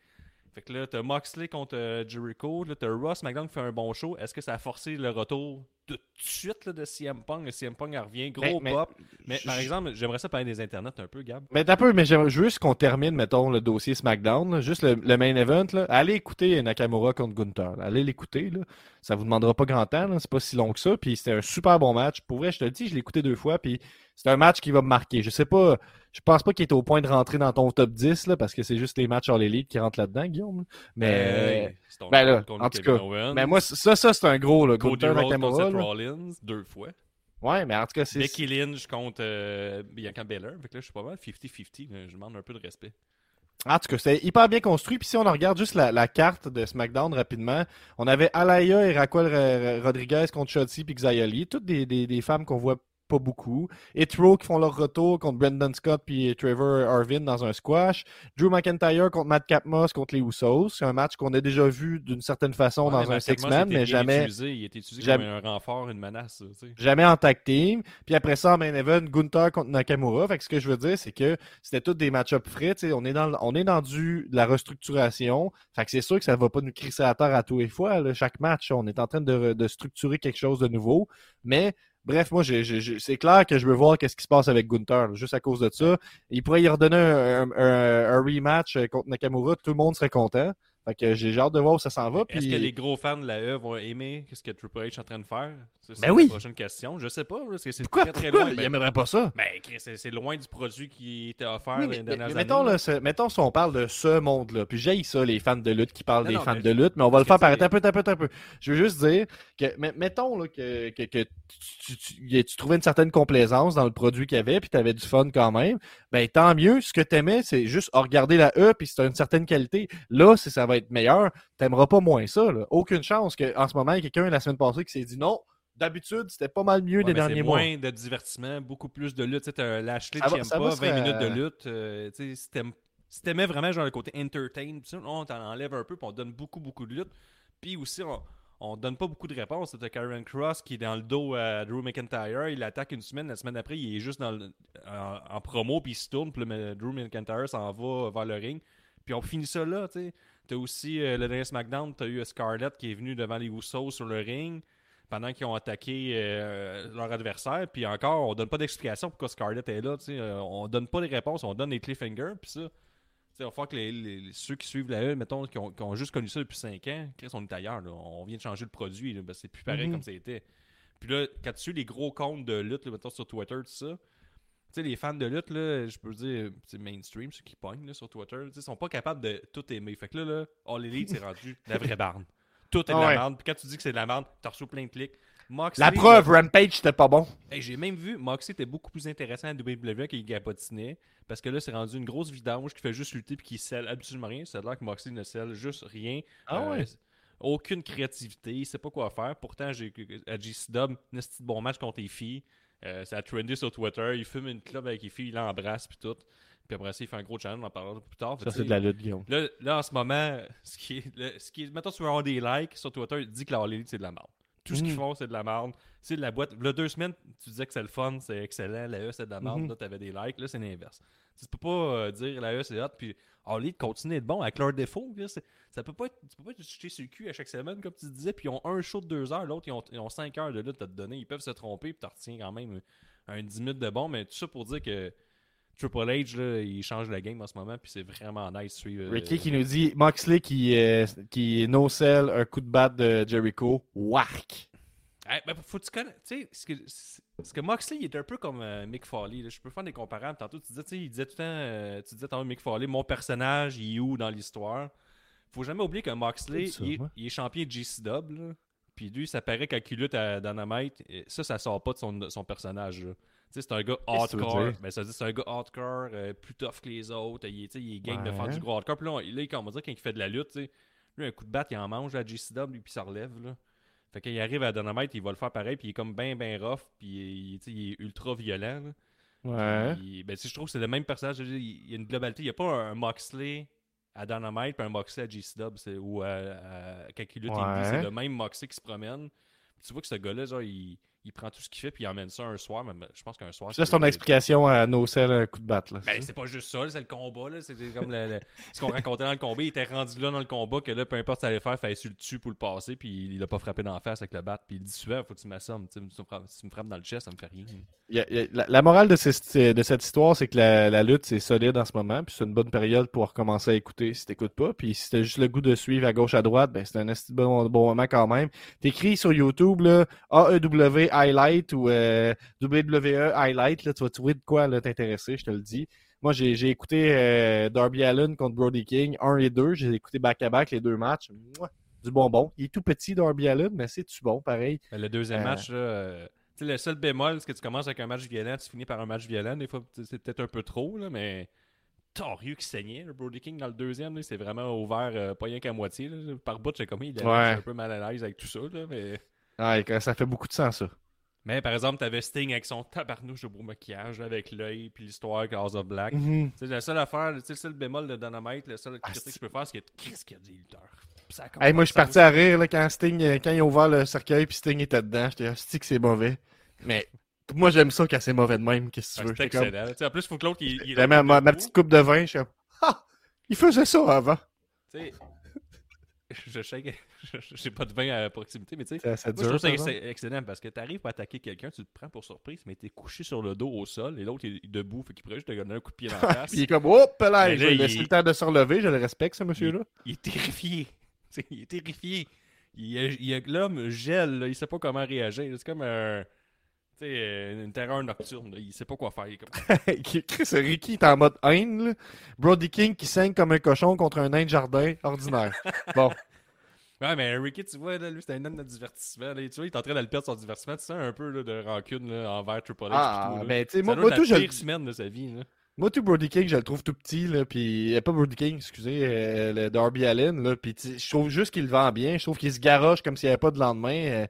Speaker 2: Fait que là, t'as Moxley contre euh, Jericho. Là, t'as Ross McDonald qui fait un bon show. Est-ce que ça a forcé le retour tout de suite là, de CM Punk. CM Punk elle revient, gros
Speaker 1: Mais- mais-
Speaker 2: pop. Mais par exemple, j'aimerais ça parler des internets un peu, Gab.
Speaker 1: Mais t'as peu, mais j'aimerais juste qu'on termine, mettons, le dossier SmackDown, là, juste le, le main event. Là. Allez écouter Nakamura contre Gunther. Allez l'écouter. Là. Ça vous demandera pas grand temps. C'est pas si long que ça. Puis c'était un super bon match. Pour vrai, je te le dis, je l'ai écouté deux fois. Puis c'est un match qui va me marquer. Je sais pas. Je pense pas qu'il est au point de rentrer dans ton top 10 là, parce que c'est juste les matchs All Elite qui rentrent là-dedans, Guillaume. Mais,
Speaker 2: Euh, c'est ton
Speaker 1: ben là, en tout cas, mais moi, ça, ça c'est un gros. Là,
Speaker 2: Cody
Speaker 1: Gunther Nakamura.
Speaker 2: Seth. Rollins, deux fois.
Speaker 1: Ouais, mais en tout cas, c'est.
Speaker 2: Becky Lynch contre euh, Bianca Belair. Fait que là, je suis pas mal 50-50. mais Je demande un peu de respect.
Speaker 1: En tout cas, c'était hyper bien construit. Puis si on regarde juste la, la carte de SmackDown rapidement, on avait Alaya et Raquel Ro- Rodriguez contre Shotzi puis Xayali. Toutes des, des, des femmes qu'on voit pas beaucoup. Etro qui font leur retour contre Brendan Scott puis Trevor Arvin dans un squash. Drew McIntyre contre Matt Capmos contre les Usos. C'est un match qu'on a déjà vu d'une certaine façon
Speaker 2: Ouais,
Speaker 1: dans un six-man, mais jamais,
Speaker 2: Utilisé. Il était utilisé
Speaker 1: jamais-
Speaker 2: comme un renfort, une menace. tu sais.
Speaker 1: jamais en tag team. Puis après ça, en main event, Gunther contre Nakamura. Fait que ce que je veux dire, c'est que c'était tous des match-ups frais. tu sais. On est dans, on est dans du, de la restructuration. Fait que c'est sûr que ça va pas nous crisser à terre à tous les fois. là, chaque match, on est en train de, de structurer quelque chose de nouveau. Mais bref, moi, c'est clair que je veux voir qu'est-ce qui se passe avec Gunther, juste à cause de ça. Il pourrait y redonner un, un- un- un rematch euh, contre Nakamura. Tout le monde serait content. Fait que j'ai hâte de voir où ça s'en va.
Speaker 2: Est-ce
Speaker 1: puis-
Speaker 2: que les gros fans de la E vont aimer ce que Triple H est en train de faire? C'est
Speaker 1: Ben oui.
Speaker 2: la prochaine question. Je sais pas, parce que c'est
Speaker 1: Pourquoi,
Speaker 2: très très
Speaker 1: pourquoi?
Speaker 2: loin.
Speaker 1: il
Speaker 2: Ben,
Speaker 1: aimerait pas ça?
Speaker 2: ben, Chris, c'est loin du produit qui était offert
Speaker 1: Oui,
Speaker 2: dans les
Speaker 1: mais,
Speaker 2: dernières
Speaker 1: mais
Speaker 2: années.
Speaker 1: mettons, là, ce- mettons si on parle de ce monde-là, puis j'ai ça, les fans de lutte qui parlent
Speaker 2: Non,
Speaker 1: des
Speaker 2: non,
Speaker 1: fans
Speaker 2: mais
Speaker 1: de lutte, mais on va le faire
Speaker 2: que
Speaker 1: par
Speaker 2: tu sais-
Speaker 1: étapes, étapes, étapes. Je veux juste dire que, mais- mettons là, que, que, que tu, tu- tu- tu trouvais une certaine complaisance dans le produit qu'il y avait, puis tu avais du fun quand même, ben tant mieux. Ce que tu aimais, c'est juste regarder la E, puis c'est une certaine qualité. Là, si ça va être meilleur, t'aimeras pas moins ça. là. Aucune chance qu'en ce moment, il y a quelqu'un la semaine passée qui s'est dit non. D'habitude, c'était pas mal mieux
Speaker 2: Ouais, c'est
Speaker 1: derniers mois.
Speaker 2: moins de divertissement, beaucoup plus de lutte. Tu sais, Lashley Ciampa,
Speaker 1: ça va
Speaker 2: 20
Speaker 1: se-
Speaker 2: minutes de lutte. euh, tu sais, si t'aimais vraiment genre le côté entertain, on t'en enlève un peu, puis on donne beaucoup, beaucoup de lutte. Puis aussi, on, on donne pas beaucoup de réponses. T'as Karen Cross qui est dans le dos à Drew McIntyre, il attaque une semaine, la semaine après, il est juste dans le- en, en promo, puis il se tourne, puis le- Drew McIntyre s'en va vers le ring. Puis on finit ça là, tu sais. T'as aussi euh, le dernier SmackDown, t'as eu Scarlett qui est venu devant les Usos sur le ring pendant qu'ils ont attaqué euh, leur adversaire. Puis encore, on donne pas d'explication pourquoi Scarlett est là. tu sais. Euh, on donne pas les réponses, on donne des cliffhangers. Puis ça, il va falloir que les, les- ceux qui suivent la E, mettons, qui ont, qui ont juste connu ça depuis 5 ans, Chris, on est ailleurs. là. On vient de changer le produit. Ben, c'est plus pareil
Speaker 1: Mhm.
Speaker 2: comme c'était. Puis là, quand tu suis les gros comptes de lutte, là, mettons sur Twitter, tout ça, sais, les fans de lutte, là, je peux dire, c'est mainstream, ceux qui pognent là, sur Twitter, sais, sont pas capables de tout aimer. Fait que là, là All Elite, c'est rendu <laughs> la vraie barne. Tout est de la
Speaker 1: ouais.
Speaker 2: merde. Puis quand tu dis que c'est de la merde, t'as reçu plein de clics. Moxley,
Speaker 1: La preuve, Rampage, c'était pas bon.
Speaker 2: Hey, j'ai même vu, Moxley était beaucoup plus intéressant à WWE qu'il gabotinait. Parce que là, c'est rendu une grosse vidange qui fait juste lutter puis qui scelle absolument rien. A l'air que Moxley ne scelle juste rien.
Speaker 1: Ah ouais?
Speaker 2: Aucune créativité, il sait pas quoi faire. Pourtant, j'ai à GCW, un de bon match contre les filles. Euh, ça a trendé sur Twitter. Il fume une club avec les filles, il l'embrasse puis tout. Puis après ça, il fait un gros challenge, on en parlera plus tard.
Speaker 1: Ça, c'est de la lutte, Guillaume.
Speaker 2: Là, là, en ce moment, ce qui est, le- ce qui est mettons, tu veux avoir des likes sur Twitter, il dit que la Elite, c'est de la merde. Tout ce qu'ils
Speaker 1: Mhm.
Speaker 2: font, c'est de la merde. C'est de la boîte. Là, deux semaines, tu disais que c'est le fun, c'est excellent. La E, c'est de la merde.
Speaker 1: Mhm.
Speaker 2: Là, t'avais des likes. Là, c'est l'inverse. Tu peux pas euh, dire la E, c'est hot, puis Elite continue d'être bon avec leurs défauts. ça peut pas être, tu peux pas être jeté sur le cul à chaque semaine, comme tu disais, puis ils ont un show de deux heures, l'autre, ils ont, ils ont cinq heures de lutte à te donner. Ils peuvent se tromper, puis tu retiens quand même un 10 minutes de bon, mais tout ça pour dire que Triple H, là, il change la game en ce moment, puis c'est vraiment nice de suivre. euh,
Speaker 1: Ricky qui nous dit Moxley qui, euh, qui no-sell un coup de batte de Jericho. Wark.
Speaker 2: Hey, ben, faut que tu connais. Tu sais, ce que, Moxley, il est un peu comme euh, Mick Foley. là. Je peux faire des comparables. Tantôt, tu disais, tu sais, il disait tout le temps, euh, tu disais tantôt Mick Foley, mon personnage, il est où dans l'histoire? Faut jamais oublier que Moxley,
Speaker 1: ça,
Speaker 2: il, est-
Speaker 1: ouais.
Speaker 2: il est champion de GCW. Puis lui, ça paraît il lutte à Dynamite, ça, ça sort pas de son, son personnage. là. Sais, c'est un gars hardcore. Ben, ça c'est un gars hardcore, euh, plus tough que les autres. Il, il est game de faire du gros hardcore. Puis là, on- là, on va dire, quand il fait de la lutte, lui, un coup de batte, il en mange à GCW, puis s'en relève. Là. Fait qu'il arrive à Dynamite, il va le faire pareil, puis il est comme ben ben rough, puis il, il est ultra violent. là.
Speaker 1: Ouais.
Speaker 2: Puis, ben, je trouve que c'est le même personnage. Il y a une globalité. Il n'y a pas un Moxley à Dynamite puis un Moxley à c'est- ou à, à, quand il lutte
Speaker 1: Ouais.
Speaker 2: indie, c'est le même Moxley qui se promène. Tu vois que ce gars-là, genre, il, il prend tout ce qu'il fait puis il emmène ça un soir. Mais je pense qu'un soir.
Speaker 1: Ça, c'est ton explication à No un coup de batte.
Speaker 2: Ben, c'est pas juste ça, c'est le combat. C'était comme le- le- ce qu'on racontait dans le combat. Il était rendu là dans le combat que là, peu importe ce qu'il allait faire, il fallait sur le dessus pour le passer. Puis il a pas frappé dans la face avec le bat. Puis il dit souvent, faut que tu m'assommes. Si tu me frappes- si tu me frappes dans le chest, ça me fait rien.
Speaker 1: Il y a- il y a- la, la morale de, de cette histoire, c'est que la, la lutte, c'est solide en ce moment, puis c'est une bonne période pour recommencer à écouter si t'écoutes pas. Puis si t'as juste le goût de suivre à gauche, à droite, ben c'est un bon moment quand même. T'écris sur YouTube, là, AEW Highlight ou euh, WWE Highlight, là, tu vas trouver de quoi t'intéresser, je te le dis. Moi, j'ai écouté euh, Darby Allen contre Brody King, 1 et 2. J'ai écouté back-à-back les deux matchs. Mouah, du bonbon. Il est tout petit, Darby Allen, mais c'est du bon, pareil?
Speaker 2: Ben, Le deuxième
Speaker 1: Euh.
Speaker 2: match, là, le seul bémol, c'est que tu commences avec un match violent, tu finis par un match violent. Des fois, c'est peut-être un peu trop, là, mais Torieux qui saignait. Le Brody King dans le deuxième, c'est vraiment ouvert, euh, pas rien qu'à moitié. là. Par bout, j'ai comme il est
Speaker 1: Ouais.
Speaker 2: un peu mal à l'aise avec tout ça. Là, mais...
Speaker 1: Ouais, ça fait beaucoup de sens, ça.
Speaker 2: Mais par exemple, t'avais Sting avec son tabarnouche de beau maquillage, avec l'œil, puis l'histoire avec House of Black.
Speaker 1: Mhm.
Speaker 2: C'est la seule affaire, tu sais, le seul bémol de Dynamite, le seul
Speaker 1: Ah,
Speaker 2: critique que
Speaker 1: c'est-
Speaker 2: je peux faire, c'est que qu'est-ce qu'il y a des lutteurs. Ça
Speaker 1: Hey, moi, je suis parti à rire là, quand Sting, euh, quand ils ont ouvert le cercueil puis Sting était dedans. J'étais dit que c'est mauvais? Mais moi, j'aime ça quand c'est mauvais de même. Qu'est-ce que tu
Speaker 2: Ouais,
Speaker 1: veux? Comme-
Speaker 2: excellent. En plus, il faut que l'autre, il,
Speaker 1: ma, petite coupe de vin. Je suis comme, ah, il faisait ça avant.
Speaker 2: Tu sais, <laughs> je sais que <laughs> j'ai pas de vin à proximité, mais tu sais,
Speaker 1: Ça, ça
Speaker 2: moi, je trouve
Speaker 1: dure,
Speaker 2: excellent parce que tu arrives à attaquer quelqu'un, tu te prends pour surprise, mais t'es couché sur le dos au sol et l'autre il est debout, fait qu'il pourrait juste te donner un coup de pied dans la <laughs> face.
Speaker 1: Puis il est comme, hop là, laisser
Speaker 2: il-
Speaker 1: le temps de se relever. Je le respecte, ce monsieur-là.
Speaker 2: Il est terrifié. Tu il est terrifié. Il a- il L'homme gèle, là, il sait pas comment réagir. C'est comme un. Tu euh, une terreur nocturne. là. Il sait pas quoi faire. <laughs>
Speaker 1: Chris Ricky est en mode haine. là. Brody King qui saigne comme un cochon contre un nain de jardin ordinaire. <laughs> Bon,
Speaker 2: Ouais, mais Ricky, tu vois, là, lui, c'est un homme de divertissement. là. Tu vois, il est en train de le perdre son divertissement. Tu sens un peu là, de rancune là, envers Triple H.
Speaker 1: Ah,
Speaker 2: tout, là.
Speaker 1: ben, tu sais, moi, moi, tout,
Speaker 2: la pire semaine de sa vie. Là.
Speaker 1: Moi, tout Brody King, je le trouve tout petit, là, puis euh, pas Brody King, excusez, euh, le Darby Allen, là, puis je trouve juste qu'il le vend bien, je trouve qu'il se garoche comme s'il n'y avait pas de lendemain. euh.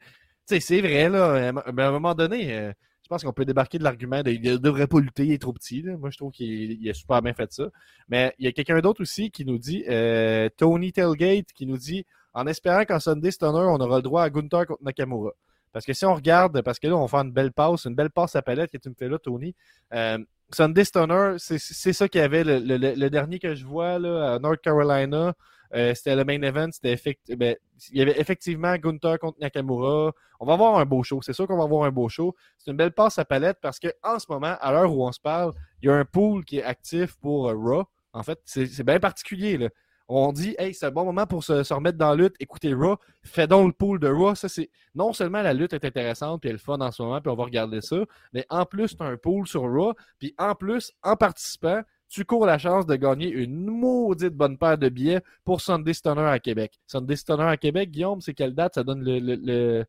Speaker 1: C'est vrai, là, à un- à un moment donné, euh, je pense qu'on peut débarquer de l'argument de il ne devrait pas lutter, il est trop petit. Moi, je trouve qu'il il a super bien fait ça. Mais il y a quelqu'un d'autre aussi qui nous dit, euh, Tony Tailgate, qui nous dit, en espérant qu'en Sunday Stunner, on aura le droit à Gunther contre Nakamura. Parce que si on regarde, parce que là, on faire une belle passe, une belle passe à palette que tu me fais là, Tony. Euh, Sunday Stunner, c'est ça qu'il y avait. Le, dernier que je vois à North Carolina, euh, c'était le main event. C'était effect- ben, il y avait effectivement Gunther contre Nakamura. On va avoir un beau show. C'est sûr qu'on va avoir un beau show. C'est une belle passe à palette parce que en ce moment, à l'heure où on se parle, il y a un pool qui est actif pour euh, Raw. En fait, c'est bien particulier. On dit, hey, c'est un bon moment pour se, remettre dans la lutte, écouter Raw, fais donc le pool de Raw. Ça, c'est non seulement la lutte est intéressante puis elle est fun en ce moment, puis on va regarder ça, mais en plus, tu as un pool sur Raw, puis en plus, en participant, tu cours la chance de gagner une maudite bonne paire de billets pour Sunday Stunner à Québec. Sunday Stunner à Québec, Guillaume, c'est quelle date? Ça donne le, le, le,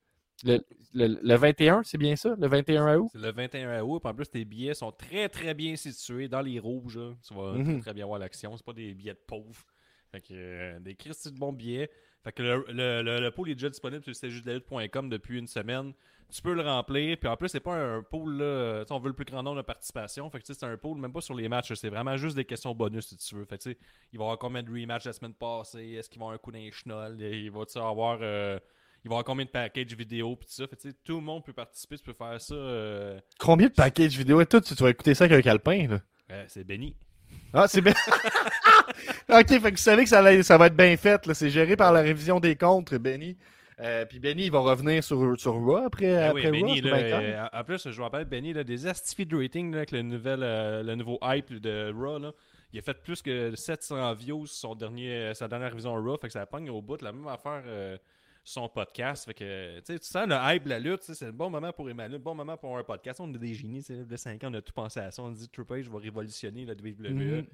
Speaker 1: le, le- le 21, c'est bien ça? Le 21 août?
Speaker 2: C'est le 21 août. En plus, tes billets sont très très bien situés dans les rouges. là. Tu vas
Speaker 1: Mhm.
Speaker 2: très, très bien voir l'action. C'est pas des billets de pauvres. Fait que euh, des Christy de bons billets. Fait que le, le, le, le pool est déjà disponible sur cjusdelutte.com depuis une semaine. Tu peux le remplir. Puis en plus, c'est pas un pool là. On veut le plus grand nombre de participations. Fait que c'est un pool même pas sur les matchs. C'est vraiment juste des questions bonus si tu veux. Fait que il va y avoir combien de rematchs la semaine passée? Est-ce qu'il va avoir un coup d'un chenol? Il va avoir. euh, il va y avoir combien de packages vidéo puis tout ça. Fait que, tout le monde peut participer, tu peux faire ça. euh,
Speaker 1: Combien de packages vidéo et tout? Tu, vas écouter ça avec un calepin, là?
Speaker 2: euh, c'est Benny.
Speaker 1: Ah, c'est bien. <laughs> ok, fait que vous savez que ça, va- ça va être bien fait. là. C'est géré par la révision des comptes, Benny. Euh, puis Benny, il va revenir sur, sur Raw après,
Speaker 2: Ah
Speaker 1: après
Speaker 2: oui,
Speaker 1: Raw.
Speaker 2: Benny, là, euh, en plus, je vous rappelle, Benny, là, des Astifeed Rating là, avec le, nouvel, euh, le nouveau hype de Raw. Là. Il a fait plus que 700 views sur son dernier, sa dernière révision Raw. Fait que ça pogne au bout. La même affaire son podcast. Fait que, tu sens le hype de la lutte. C'est le bon moment pour Emmanuel, le bon moment pour un podcast. On est des génies. De 5 ans, on a tout pensé à ça. On dit Triple H va révolutionner la WWE.
Speaker 1: Mhm.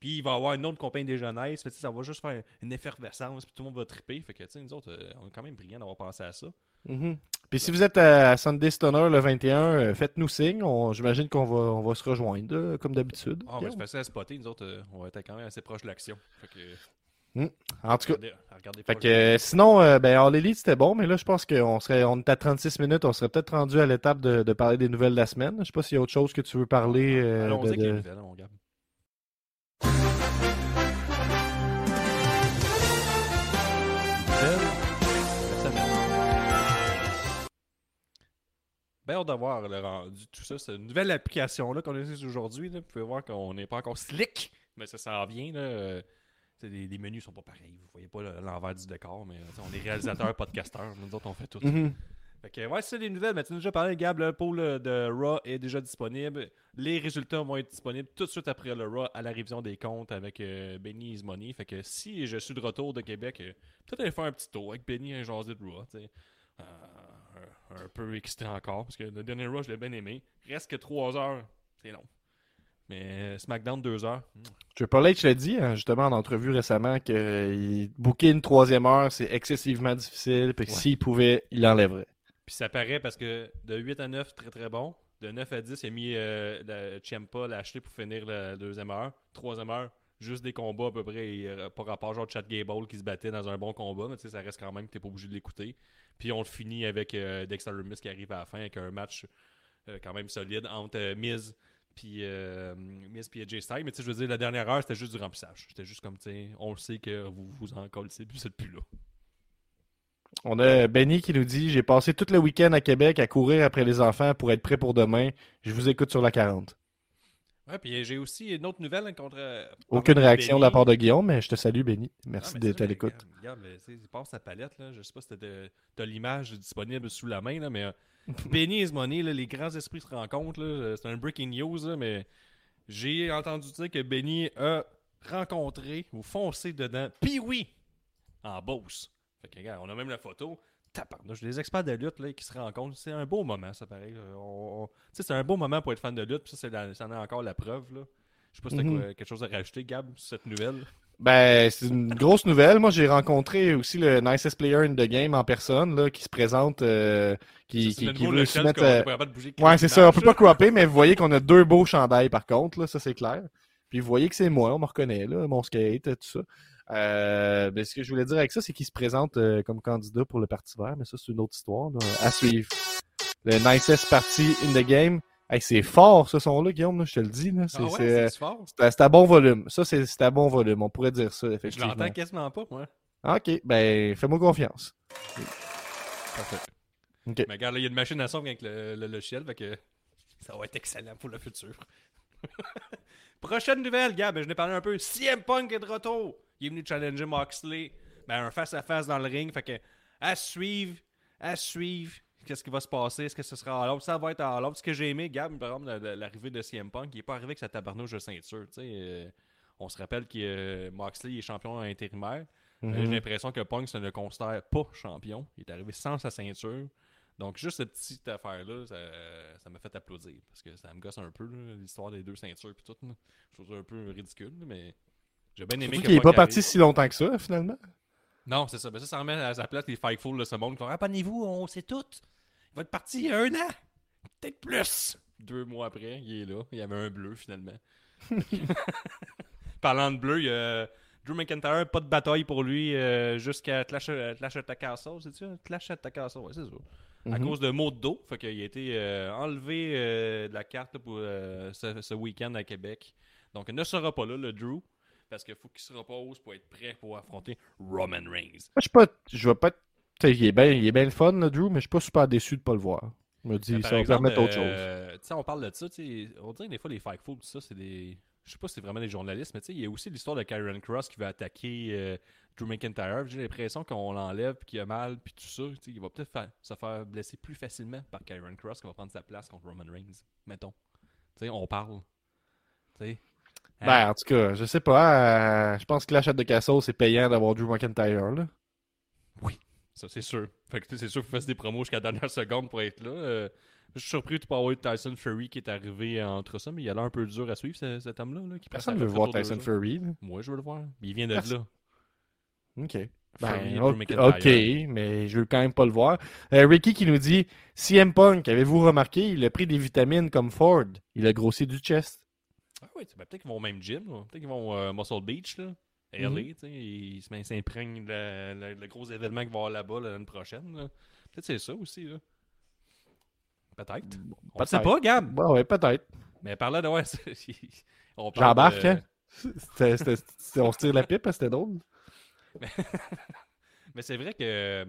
Speaker 2: Puis il va y avoir une autre compagnie des jeunesses. Fait ça va juste faire une effervescence. Puis tout le monde va triper. Fait que, tu sais, nous autres, euh, on est quand même brillants d'avoir pensé à ça.
Speaker 1: Mhm. Puis si vous êtes à Sunday Stunner le 21, euh, faites-nous signe. On- J'imagine qu'on va, on va se rejoindre, là, comme d'habitude.
Speaker 2: Ah, ben, c'est facile à spotter. Nous autres, euh, on va être quand même assez proche de l'action. Fait que,
Speaker 1: en tout cas,
Speaker 2: regardez, regardez
Speaker 1: Fait que euh, sinon, euh, ben All Elite c'était bon, mais là je pense qu'on serait on est à 36 minutes, on serait peut-être rendu à l'étape de, de parler des nouvelles de la semaine. Je sais pas s'il y a autre chose que tu veux parler. euh,
Speaker 2: Allons-y
Speaker 1: de-
Speaker 2: avec les nouvelles, mon gars. Ben, on doit voir le rendu, tout ça. C'est une nouvelle application-là qu'on utilise aujourd'hui. Vous pouvez voir qu'on n'est pas encore slick, mais ça s'en vient. Là. Euh, les, les, menus sont pas pareils. Vous voyez pas l'envers du décor, mais on est réalisateurs, <laughs> podcasteurs. Nous autres, on fait tout.
Speaker 1: Mhm.
Speaker 2: Fait que, ouais, c'est des nouvelles. Mais tu as déjà parlé, Gab, le pôle de Raw est déjà disponible. Les résultats vont être disponibles tout de suite après le Raw à la révision des comptes avec euh, Benny Money. Fait que si je suis de retour de Québec, euh, peut-être aller faire un petit tour avec Benny et jaser de Raw. Euh, un, peu excité encore parce que le dernier Raw, je l'ai bien aimé. Reste que 3 heures, c'est long. Mais SmackDown, 2 heures. Hmm.
Speaker 1: Triple H l'a dit, hein, justement, en entrevue récemment, que booker une troisième heure, c'est excessivement difficile. Puis s'il pouvait, il l'enlèverait.
Speaker 2: Puis ça paraît parce que de 8 à 9, très très bon. De 9 à 10, il a mis euh, la Ciampa, l'a acheté pour finir la deuxième heure. Troisième heure, juste des combats à peu près, par rapport genre Chad Gable qui se battait dans un bon combat, mais tu sais, ça reste quand même que t'es pas obligé de l'écouter. Puis on le finit avec euh, Dexter Lumis qui arrive à la fin avec un match euh, quand même solide entre euh, Miz puis Miz puis Styles. Mais tu sais, je veux dire, la dernière heure, c'était juste du remplissage. C'était juste comme, tu sais, on le sait que vous vous en collez, puis c'est plus là.
Speaker 1: On a Benny qui nous dit J'ai passé tout le week-end à Québec à courir après les enfants pour être prêt pour demain. Je vous écoute sur la 40.
Speaker 2: Ouais, puis j'ai aussi une autre nouvelle contre. Euh,
Speaker 1: Aucune réaction de la part de Guillaume, mais je te salue, Benny. Merci d'être à l'écoute.
Speaker 2: Regarde, il passe sa palette. Là. Je sais pas si tu as l'image disponible sous la main, là, mais euh, <laughs> Benny is money, les grands esprits se rencontrent. C'est un breaking news, mais j'ai entendu dire que Benny a rencontré ou foncé dedans puis oui en Beauce. Fait que, regarde, on a même la photo. Taparnouche, les experts de lutte là, qui se rencontrent, c'est un beau moment, ça pareil. C'est un beau moment pour être fan de lutte, puis ça, en est encore la preuve. Là. Je sais pas si tu as mhm. quelque chose à rajouter, Gab, sur cette nouvelle.
Speaker 1: Ben, c'est une grosse nouvelle. Moi, j'ai rencontré aussi le nicest player in the game en personne, là, qui se présente, euh, qui, qui, qui veut se mettre. Euh... Ouais, c'est ça. On peut pas cropper, mais vous voyez qu'on a deux beaux chandails par contre, là, ça c'est clair. Puis vous voyez que c'est moi, on me reconnaît, là, mon skate, tout ça. Euh, ben, ce que je voulais dire avec ça, c'est qu'il se présente euh, comme candidat pour le Parti vert, mais ça, c'est une autre histoire à suivre. Le nicest party in the game. c'est fort ce son-là, Guillaume, je te le dis.
Speaker 2: C'est ah ouais,
Speaker 1: c'est à bon volume. Ça, c'est à bon volume. On pourrait dire ça, effectivement.
Speaker 2: Je l'entends quasiment pas, moi.
Speaker 1: Ah, ok, ben, fais-moi confiance.
Speaker 2: Parfait. Mais regarde, il y a une machine à son avec le, le logiciel, fait que ça va être excellent pour le futur. <laughs> Prochaine nouvelle, Gab, ben, je n'ai parlé un peu. CM Punk est de retour il est venu challenger Moxley. Ben, un face-à-face dans le ring. Fait que, à suivre, à suivre. Qu'est-ce qui va se passer? Est-ce que ce sera à l'autre? Ça va être à l'autre. Ce que j'ai aimé, Gab, par exemple, l'arrivée de CM Punk, il n'est pas arrivé avec sa tabarnouche de ceinture. Euh, on se rappelle que euh, Moxley est champion intérimaire. Mm J'ai l'impression que Punk ne le considère pas champion. Il est arrivé sans sa ceinture. Donc, juste cette petite affaire-là, ça m'a fait applaudir. Parce que ça me gosse un peu, l'histoire des deux ceintures et tout. Je trouve ça un peu ridicule, mais j'ai bien aimé
Speaker 1: qu'il n'est pas parti si longtemps que ça, finalement.
Speaker 2: Non, c'est ça. Mais ça, ça remet à sa place les Fightful de ce monde qui vont Abonnez-vous, on sait tout. Il va être parti il y a un an. Peut-être plus. Deux mois après, il est là. Il y avait un bleu, finalement. <laughs> Parlant de bleu, il y a Drew McIntyre, pas de bataille pour lui euh, jusqu'à Clash, Clash Attack Castle, c'est ça? Clash Attack Castle, ouais, c'est ça. À mhm. cause de mots de dos. Fait qu'il a été euh, enlevé euh, de la carte pour ce, ce week-end à Québec. Donc, il ne sera pas là, le Drew parce qu'il faut qu'il se repose pour être prêt pour affronter Roman Reigns.
Speaker 1: je suis pas. Je vais pas. Il est, bien, il est bien le fun, Drew, mais je suis pas super déçu de pas le voir. Je me dis, ça va permettre autre chose.
Speaker 2: Euh, on parle de ça, on dirait que des fois les Fightful, tout ça, c'est des. Je sais pas si c'est vraiment des journalistes, mais il y a aussi l'histoire de Karen Cross qui veut attaquer euh, Drew McIntyre. J'ai l'impression qu'on l'enlève, qu'il a mal, puis tout ça. Il va peut-être se faire blesser plus facilement par Karen Cross qui va prendre sa place contre Roman Reigns, mettons. sais on parle. sais
Speaker 1: ben, hein? en tout cas, je sais pas. Euh, je pense que l'achat de Castle, c'est payant d'avoir Drew McIntyre, là.
Speaker 2: Oui, ça c'est sûr. Fait que c'est sûr qu'il fasse des promos jusqu'à la dernière seconde pour être là. Euh, je suis surpris de pas avoir Tyson Fury qui est arrivé entre ça, mais il a l'air un peu dur à suivre, cet homme-là. Là, qui
Speaker 1: Personne ne veut voir Tyson Fury.
Speaker 2: Moi, je veux le voir. Il vient de là.
Speaker 1: OK. Ben, ok, mais je veux quand même pas le voir. Euh, Ricky qui nous dit CM Punk, avez-vous remarqué, il a pris des vitamines comme Ford. Il a grossi du chest.
Speaker 2: Ah oui, ben, peut-être qu'ils vont au même gym. Peut-être qu'ils vont euh, Muscle Beach, là. LA, -hmm. ils s'imprègnent le, le, gros événement qu'il va y avoir là-bas l'année prochaine. Peut-être c'est ça aussi. Là. Peut-être. On ne sait pas, Gab.
Speaker 1: Ouais peut-être.
Speaker 2: Mais par là de ouais, <laughs>
Speaker 1: J'embarque, de... hein? on se tire la pipe, hein, c'était drôle.
Speaker 2: Mais <laughs> c'est vrai que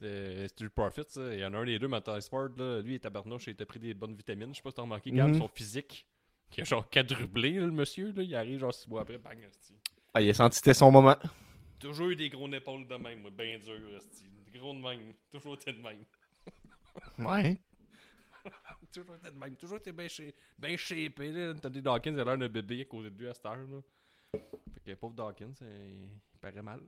Speaker 2: C'est du profit, ça. Il y en a un des deux, Matt Sport, là. Lui, il est tabarnouche, il t'a pris des bonnes vitamines. Je sais pas si t'as remarqué, Gab,
Speaker 1: Mhm.
Speaker 2: son physique. Qui a genre quadruplé, là, le monsieur, là. Il arrive genre six mois après, bang, esti.
Speaker 1: Ah, il a senti que c'était son moment.
Speaker 2: Toujours eu des gros épaules de même, moi, ben dur, esti. Des gros de même. Toujours été de même.
Speaker 1: Ouais. <laughs>
Speaker 2: Toujours été de même. Toujours été bien shapé. Ben shapé, là. Tony Dawkins, il a l'air d'un bébé à côté de lui à cette heure, là. Fait que pauvre Dawkins, il paraît mal.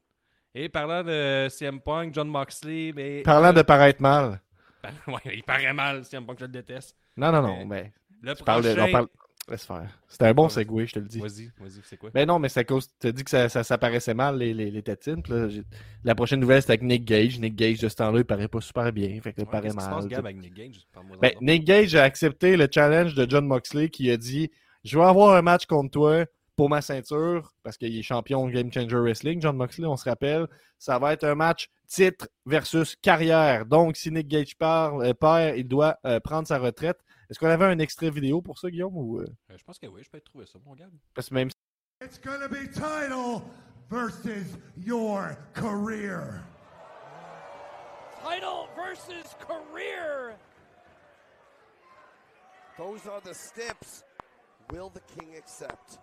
Speaker 2: Et parlant de CM Punk, John Moxley, mais.
Speaker 1: Parlant de paraître mal. <laughs>
Speaker 2: Ouais, il paraît mal, CM Punk, je le déteste.
Speaker 1: Non, non, non,
Speaker 2: Euh,
Speaker 1: mais.
Speaker 2: Le
Speaker 1: parles de-
Speaker 2: prochain.
Speaker 1: on parle- Laisse faire. C'était un bon segway, je te le dis.
Speaker 2: Vas-y, vas-y, c'est quoi?
Speaker 1: Ben non, mais c'est à cause. Tu as dit que ça, ça, ça paraissait mal, les, les, les tétines. là, la prochaine nouvelle, c'était avec Nick Gage. Nick Gage, de ce temps-là, il paraît pas super bien. Fait que il paraît
Speaker 2: se passe,
Speaker 1: mal.
Speaker 2: Gab,
Speaker 1: tout.
Speaker 2: avec Nick Gage? Parle-moi
Speaker 1: Ben. Nick Gage a accepté le challenge de John Moxley qui a dit Je vais avoir un match contre toi pour ma ceinture, parce qu'il est champion de Game Changer Wrestling, John Moxley, on se rappelle. Ça va être un match titre versus carrière. Donc, si Nick Gage parle, euh, perd, il doit euh, prendre sa retraite. Est-ce qu'on avait un extrait vidéo pour ça, Guillaume? Ou, euh,
Speaker 2: Euh, je pense que oui, je peux te trouver ça, mon Gab.
Speaker 1: parce que même
Speaker 3: It's gonna be title versus your career.
Speaker 4: title versus career.
Speaker 5: Those are the steps. Will the king accept?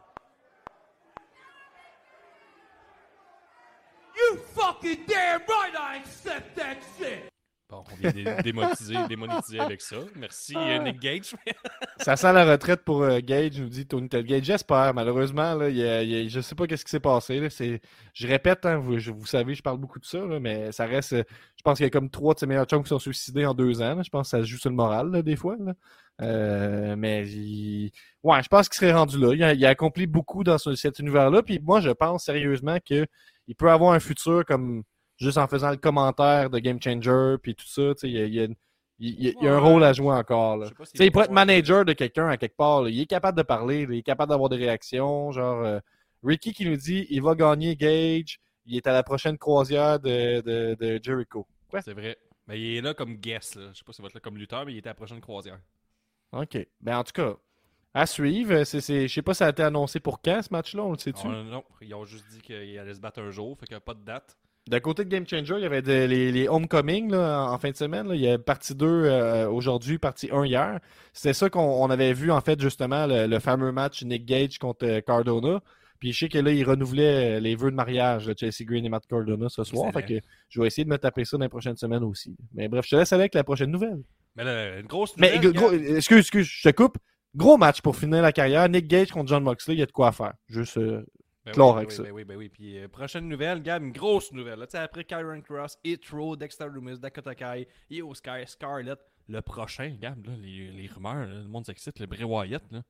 Speaker 4: You fucking damn right I accept that shit.
Speaker 2: Bon, on vient de démonétiser, démonétiser avec ça. Merci, euh, Nick Gage.
Speaker 1: Ça sent la retraite pour euh, Gage, nous dit Tony Tel Gage. J'espère, malheureusement. Là, il y a- il y a- je sais pas qu'est-ce qui s'est passé. Là. Je répète, hein, vous, je- vous savez, je parle beaucoup de ça, là, mais ça reste. euh, Je pense qu'il y a comme trois de ses meilleurs chums qui sont suicidés en deux ans. Je pense que ça se joue sur le moral, des fois. Euh, mais il- ouais, je pense qu'il serait rendu là. Il a, il a accompli beaucoup dans ce- cet univers-là. Puis moi, je pense sérieusement qu'il peut avoir un futur comme juste en faisant le commentaire de Game Changer, puis tout ça. tu sais, Il y a, y a- il y a- il y a un rôle à jouer encore. Là.
Speaker 2: Sais,
Speaker 1: il pourrait être manager de quelqu'un à quelque part. là. Il est capable de parler, là. il est capable d'avoir des réactions. Genre, euh, Ricky qui nous dit il va gagner Gage. Il est à la prochaine croisière de, de, de Jericho.
Speaker 2: C'est vrai. Mais il est là comme guest, là. Je sais pas s'il va être là comme lutteur, mais il était à la prochaine croisière.
Speaker 1: OK. Ben, en tout cas, à suivre. C'est, c'est- je sais pas si ça a été annoncé pour quand ce match-là, on le sait-tu?
Speaker 2: Ah, non, ils ont juste dit qu'il allait se battre un jour, fait qu'il n'y a pas de date.
Speaker 1: D'un côté de Game Changer, il y avait les, les Homecoming là, en, fin de semaine. là. Il y a partie 2 euh, aujourd'hui, partie 1 hier. C'était ça qu'on on avait vu, en fait, justement, le, le fameux match Nick Gage contre euh, Cardona. Puis je sais que là, il renouvelait euh, les vœux de mariage de Chelsea Green et Matt Cardona ce soir. Fait que je vais essayer de me taper ça dans les prochaines semaines aussi. Mais bref, je te laisse avec la prochaine nouvelle.
Speaker 2: Mais là, une grosse
Speaker 1: Mais
Speaker 2: nouvelle,
Speaker 1: gros-
Speaker 2: Gab.
Speaker 1: excuse, excuse, je te coupe. Gros match pour finir la carrière. Nick Gage contre John Moxley, il y a de quoi faire. Juste. euh,
Speaker 2: Ben
Speaker 1: clore
Speaker 2: oui,
Speaker 1: avec
Speaker 2: ben
Speaker 1: ça.
Speaker 2: oui, Ben oui, ben oui. Puis euh, prochaine nouvelle, Gab, une grosse nouvelle. Là, après Kyron Cross, Hitro, Dexter Loomis, Dakota Kai, Io Sky, Scarlett, le prochain, Gab, là, les, les rumeurs, là, le monde s'excite, le Bray Wyatt, là.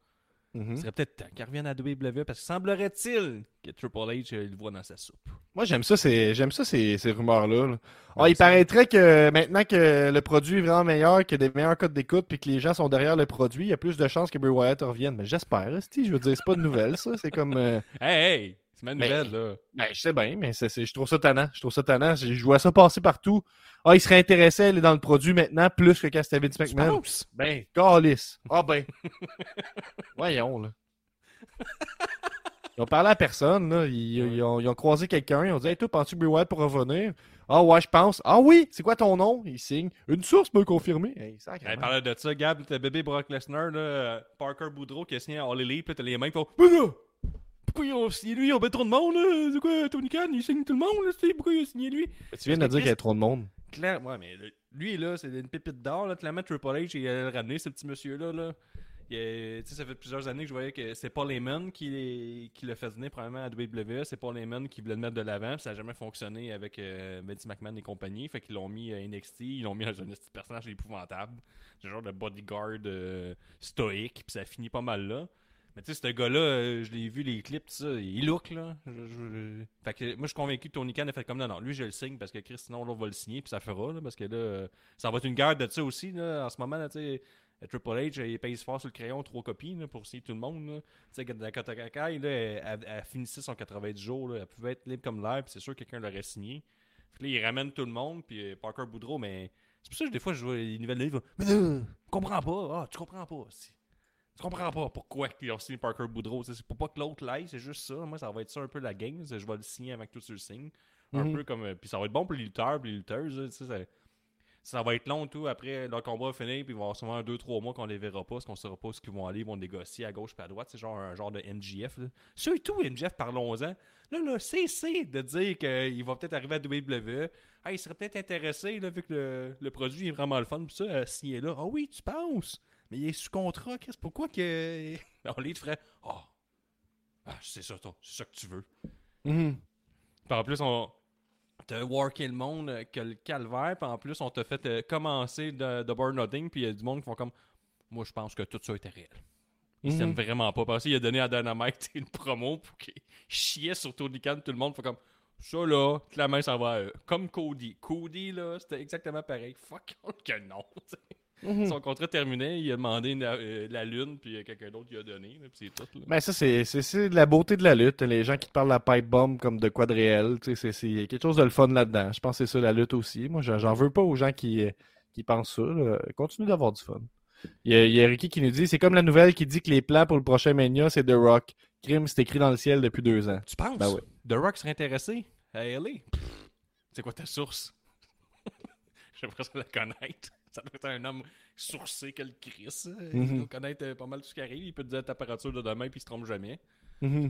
Speaker 1: Mhm.
Speaker 2: Ce serait peut-être temps qu'il revienne à WWE parce que semblerait-il que Triple H euh, le voit dans sa soupe.
Speaker 1: Moi, j'aime ça, ces, j'aime ça, ces, ces rumeurs-là. là. Ah,
Speaker 2: Ouais,
Speaker 1: il paraîtrait que maintenant que le produit est vraiment meilleur, que des meilleurs codes d'écoute, puis que les gens sont derrière le produit, il y a plus de chances que Bray Wyatt revienne. Mais j'espère, je veux dire, c'est pas une nouvelle, ça. C'est comme. euh, <laughs>
Speaker 2: Hey, hey! C'est ma
Speaker 1: Mais-
Speaker 2: nouvelle, là.
Speaker 1: Ben, je sais bien, mais je trouve ça tannant. Je trouve ça tannant. Je, je vois ça passer partout. Ah, il serait intéressé à aller dans le produit maintenant, plus que quand c'était Vince McMahon. Ben, calice. Ah ben. <laughs> Voyons, là. Ils ont parlé à personne, là. Ils, ils ont, ils ont croisé quelqu'un. Ils ont dit Hey, toi, penses-tu que Bray pour revenir? Ah, ouais, je pense. Ah oui, c'est quoi ton nom? Il signe. Une source me confirmer. Hey,
Speaker 2: Hey, de ça, Gab, t'as bébé Brock Lesnar, là, euh, Parker Boudreau qui a signé à All Elite, puis t'as les mains qui font pourquoi ils ont signé lui Ils ont bien trop de monde, là? C'est quoi, Tony Khan, il signe tout le monde, là, pourquoi il a signé lui?
Speaker 1: Tu viens de dire qu'il y a trop de monde.
Speaker 2: Claire, ouais, mais le- lui, là, c'est une pépite d'or, là, clairement, Triple H, il a ramené ce petit monsieur-là, là. Il a- tu sais, ça fait plusieurs années que je voyais que c'est Paul Heyman qui, qui l'a fait venir probablement à WWE. C'est Paul Heyman qui voulait le mettre de l'avant. Ça n'a jamais fonctionné avec euh, Vince McMahon et compagnie. Fait qu'ils l'ont mis à NXT. Ils l'ont mis dans un petit personnage épouvantable. Genre de bodyguard euh, stoïque. Puis ça finit pas mal là. Mais tu sais, ce gars-là, euh, je l'ai vu les clips, ça, il look là. Fait que moi, je suis convaincu que Tony Khan a fait comme non, non, lui, je le signe parce que Chris, sinon, l'autre va le signer, puis ça fera, là, parce que là, euh, ça va être une guerre de ça aussi, là, en ce moment, là, tu sais. euh, Triple H, euh, il pèse fort sur le crayon, trois copies pour signer tout le monde. Tu sais, Dakota Kai, là, elle, finissait son 90 jours, là, elle pouvait être libre comme l'air, puis c'est sûr que quelqu'un l'aurait signé. Puis là, il ramène tout le monde, puis euh, Parker Boudreau, mais c'est pour ça que des fois, je vois les nouvelles livres, <clears throat> mais je comprends pas, ah, tu comprends pas. Tu comprends pas pourquoi ils ont signé Parker Boudreau. C'est pour pas que l'autre l'aille, c'est juste ça. Moi, ça va être ça un peu la game. Je vais le signer avec tout ce le signe. Un
Speaker 1: Mhm.
Speaker 2: peu comme. euh, Puis ça va être bon pour les lutteurs, pour les lutteuses. ça- ça va être long, tout. Après, le combat va finir, puis il va y avoir souvent un, deux, trois mois qu'on les verra pas, parce qu'on saura pas ce qu'ils vont aller. Ils vont négocier à gauche et à droite. C'est genre un genre de NGF. Là. Surtout NGF, parlons-en. Là, là, cessez de dire qu'il va peut-être arriver à WWE. Ah, il serait peut-être intéressé, là, vu que le, le produit est vraiment le fun. Puis ça, à signer là. Ah oui, tu penses? Mais il est sous contrat, Chris. Pourquoi que. <laughs> On les ferait. Ah, ah c'est ça, toi. C'est ça que tu veux.
Speaker 1: Mhm.
Speaker 2: Puis en plus, on t'a worké le monde euh, que le calvaire. Puis en plus, on t'a fait euh, commencer de, de Burn Nothing. Puis il y a du monde qui font comme Moi, je pense que tout ça était réel. Il
Speaker 1: Mhm.
Speaker 2: s'aime vraiment pas. Parce qu'il a donné à Dynamite <laughs> une promo pour qu'il chiait sur Tony Khan. Tout le monde fait comme Ça là, clairement, ça va. à eux. Comme Cody. Cody, là, c'était exactement pareil. Fuck <laughs> que non. tu
Speaker 1: Mhm.
Speaker 2: Son contrat terminé, il a demandé une- euh, la lune, puis euh, quelqu'un d'autre lui a donné. là, Puis c'est tout. Là.
Speaker 1: Ben ça, c'est c'est- c'est de la beauté de la lutte. Les gens qui te parlent de la pipe bomb comme de quoi de réel. tu sais, C'est c'est- il y a quelque chose de le fun là-dedans. Je pense que c'est ça la lutte aussi. Moi, j'en j'en veux pas aux gens qui, euh, qui pensent ça. là. Continue d'avoir du fun. Il y, a, il y a Ricky qui nous dit c'est comme la nouvelle qui dit que les plans pour le prochain Mania, c'est The Rock. Crime, c'est écrit dans le ciel depuis deux ans.
Speaker 2: Tu penses?
Speaker 1: Ben ouais.
Speaker 2: The Rock serait intéressé à LA C'est quoi ta source? <laughs> J'aimerais ça la connaître. Ça doit être un homme sourcé que le Chris. Il
Speaker 1: Mhm.
Speaker 2: doit connaître euh, pas mal tout ce qui arrive. Il peut te dire la température de demain puis il se trompe jamais.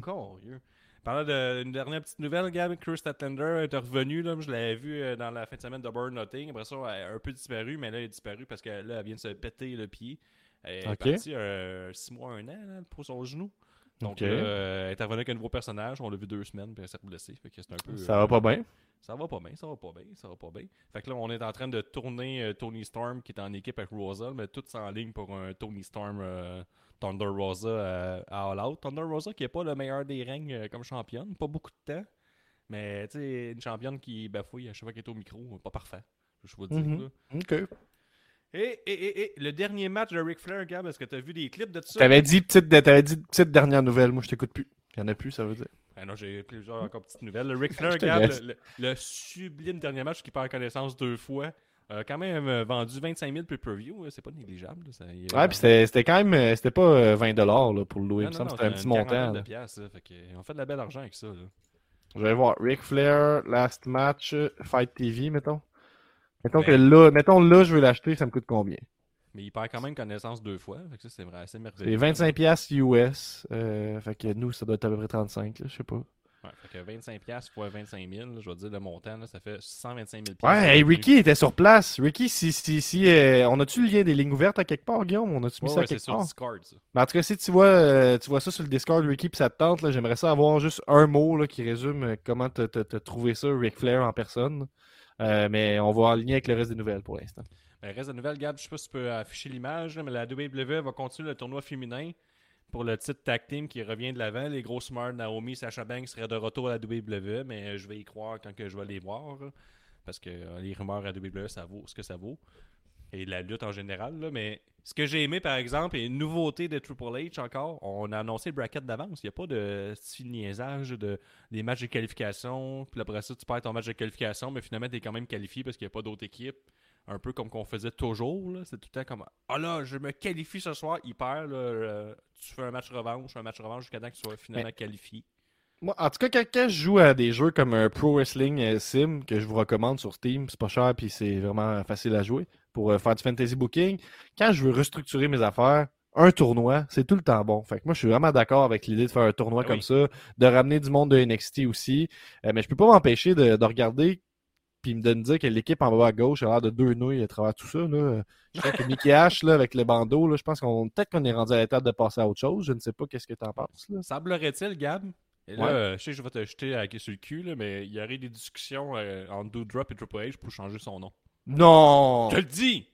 Speaker 2: Corieux. Parlant d'une dernière petite nouvelle, Gab, Chris Statlander est revenu. Là, je l'avais vu euh, dans la fin de semaine de Burn Nothing. Après ça, elle a un peu disparu, mais là, elle est disparue parce que là, elle vient de se péter le pied. Elle est
Speaker 1: Ok.
Speaker 2: partie euh, six mois, un an là, pour son genou. Donc, là, euh, elle est revenue avec un nouveau personnage. On l'a vu deux semaines, puis elle s'est blessée. Fait que c'est un peu.
Speaker 1: Ça va pas bien.
Speaker 2: Ça va pas bien, ça va pas bien, ça va pas bien. Fait que là, on est en train de tourner euh, Tony Storm qui est en équipe avec Rosa, mais tout en ligne pour un Tony Storm euh, Thunder Rosa euh, à All Out. Thunder Rosa qui est pas le meilleur des règnes comme championne, pas beaucoup de temps, mais tu sais, une championne qui bafouille à chaque fois qu'elle est au micro, pas parfait. Je vous dire.
Speaker 1: Mhm.
Speaker 2: là.
Speaker 1: OK.
Speaker 2: Et, et, et, et, le dernier match de Ric Flair, Gab, est-ce que tu as vu des clips de ça?
Speaker 1: T'avais dit petite, t'avais dit petite dernière nouvelle. Moi, je t'écoute plus. Il y en a plus, ça veut dire.
Speaker 2: Ah non, j'ai plusieurs encore petites nouvelles. Le Ric <laughs> Flair,
Speaker 1: laisse.
Speaker 2: le, le- le sublime dernier match qui perd connaissance deux fois, quand même euh, vendu 25 000 pay-per-view. là, C'est pas négligeable. là, ça- il y a-
Speaker 1: Ouais, puis c'était quand même. euh, C'était pas euh, 20$ là, pour le louer. C'était un petit montant.
Speaker 2: quarantaine
Speaker 1: là.
Speaker 2: de piastres, là, fait que, euh, on fait de la belle argent avec ça. Là.
Speaker 1: Je vais voir. Ric Flair, last match, euh, Fight TV, mettons. Mettons
Speaker 2: Ben.
Speaker 1: que là, mettons là, je veux l'acheter, ça me coûte combien?
Speaker 2: Mais il perd quand même connaissance deux fois. Fait que ça, c'est vrai, assez
Speaker 1: C'est
Speaker 2: merveilleux.
Speaker 1: 25$ piastres US. euh, fait que nous, ça doit être à peu près 35$, là, je sais pas.
Speaker 2: Ouais, fait que 25 piastres fois 25 000, là, je vais dire le montant, là, ça fait 125 000
Speaker 1: Ouais, hey, Ricky était sur place. Ricky, si, si, si, euh, on a-tu le lien des lignes ouvertes à quelque part, Guillaume? On a-tu mis
Speaker 2: Ouais,
Speaker 1: ça
Speaker 2: ouais, c'est
Speaker 1: quelque
Speaker 2: sur
Speaker 1: part?
Speaker 2: Discord, ça.
Speaker 1: Mais en tout cas, si tu vois, euh, tu vois ça sur le Discord, Ricky, puis ça te tente, j'aimerais ça avoir juste un mot là, qui résume euh, comment t'as trouvé ça, Ric Flair en personne. Euh, mais on va en ligne avec le reste des nouvelles pour l'instant.
Speaker 2: Ben, reste de nouvelles, Gab, je sais pas si tu peux afficher l'image, mais la WWE va continuer le tournoi féminin pour le titre tag team qui revient de l'avant. Les grosses mères Naomi, Sacha Banks seraient de retour à la WWE, mais euh, je vais y croire quand que je vais les voir. parce que euh, les rumeurs à WWE, ça vaut ce que ça vaut. Et la lutte en général. mais ce que j'ai aimé, par exemple, et une nouveauté de Triple H encore, on a annoncé le bracket d'avance. Il n'y a pas de style niaisage de des matchs de qualification. Puis après ça, tu perds ton match de qualification, mais finalement, tu es quand même qualifié parce qu'il n'y a pas d'autre équipe un peu comme qu'on faisait toujours. C'est tout le temps comme Ah là, je me qualifie ce soir, il perd. là, euh, tu fais un match revanche, un match revanche jusqu'à temps que tu sois finalement qualifié.
Speaker 1: Moi, en tout cas, quand, quand je joue à des jeux comme un Pro Wrestling euh, Sim, que je vous recommande sur Steam, c'est pas cher puis c'est vraiment facile à jouer pour euh, faire du fantasy booking, quand je veux restructurer mes affaires, un tournoi, c'est tout le temps bon. Fait que moi, je suis vraiment d'accord avec l'idée de faire un tournoi
Speaker 2: Ah
Speaker 1: comme ça, de ramener du monde de NXT aussi. Euh, mais je peux pas m'empêcher de, de regarder puis de me dire que l'équipe en bas à gauche a l'air de deux nouilles à travers tout ça. Là. Je crois que Mickey H, là, avec le bandeau, là, je pense qu'on peut-être qu'on est rendu à l'étape de passer à autre chose. Je ne sais pas qu'est-ce que tu en penses. Là.
Speaker 2: Semblerait-il, Gab? Et là,
Speaker 1: Ouais.
Speaker 2: euh, je sais que je vais te jeter à, sur le cul, là, mais il y aurait des discussions euh, entre Doudrop et Triple H pour changer son nom.
Speaker 1: Non!
Speaker 2: Je te le dis!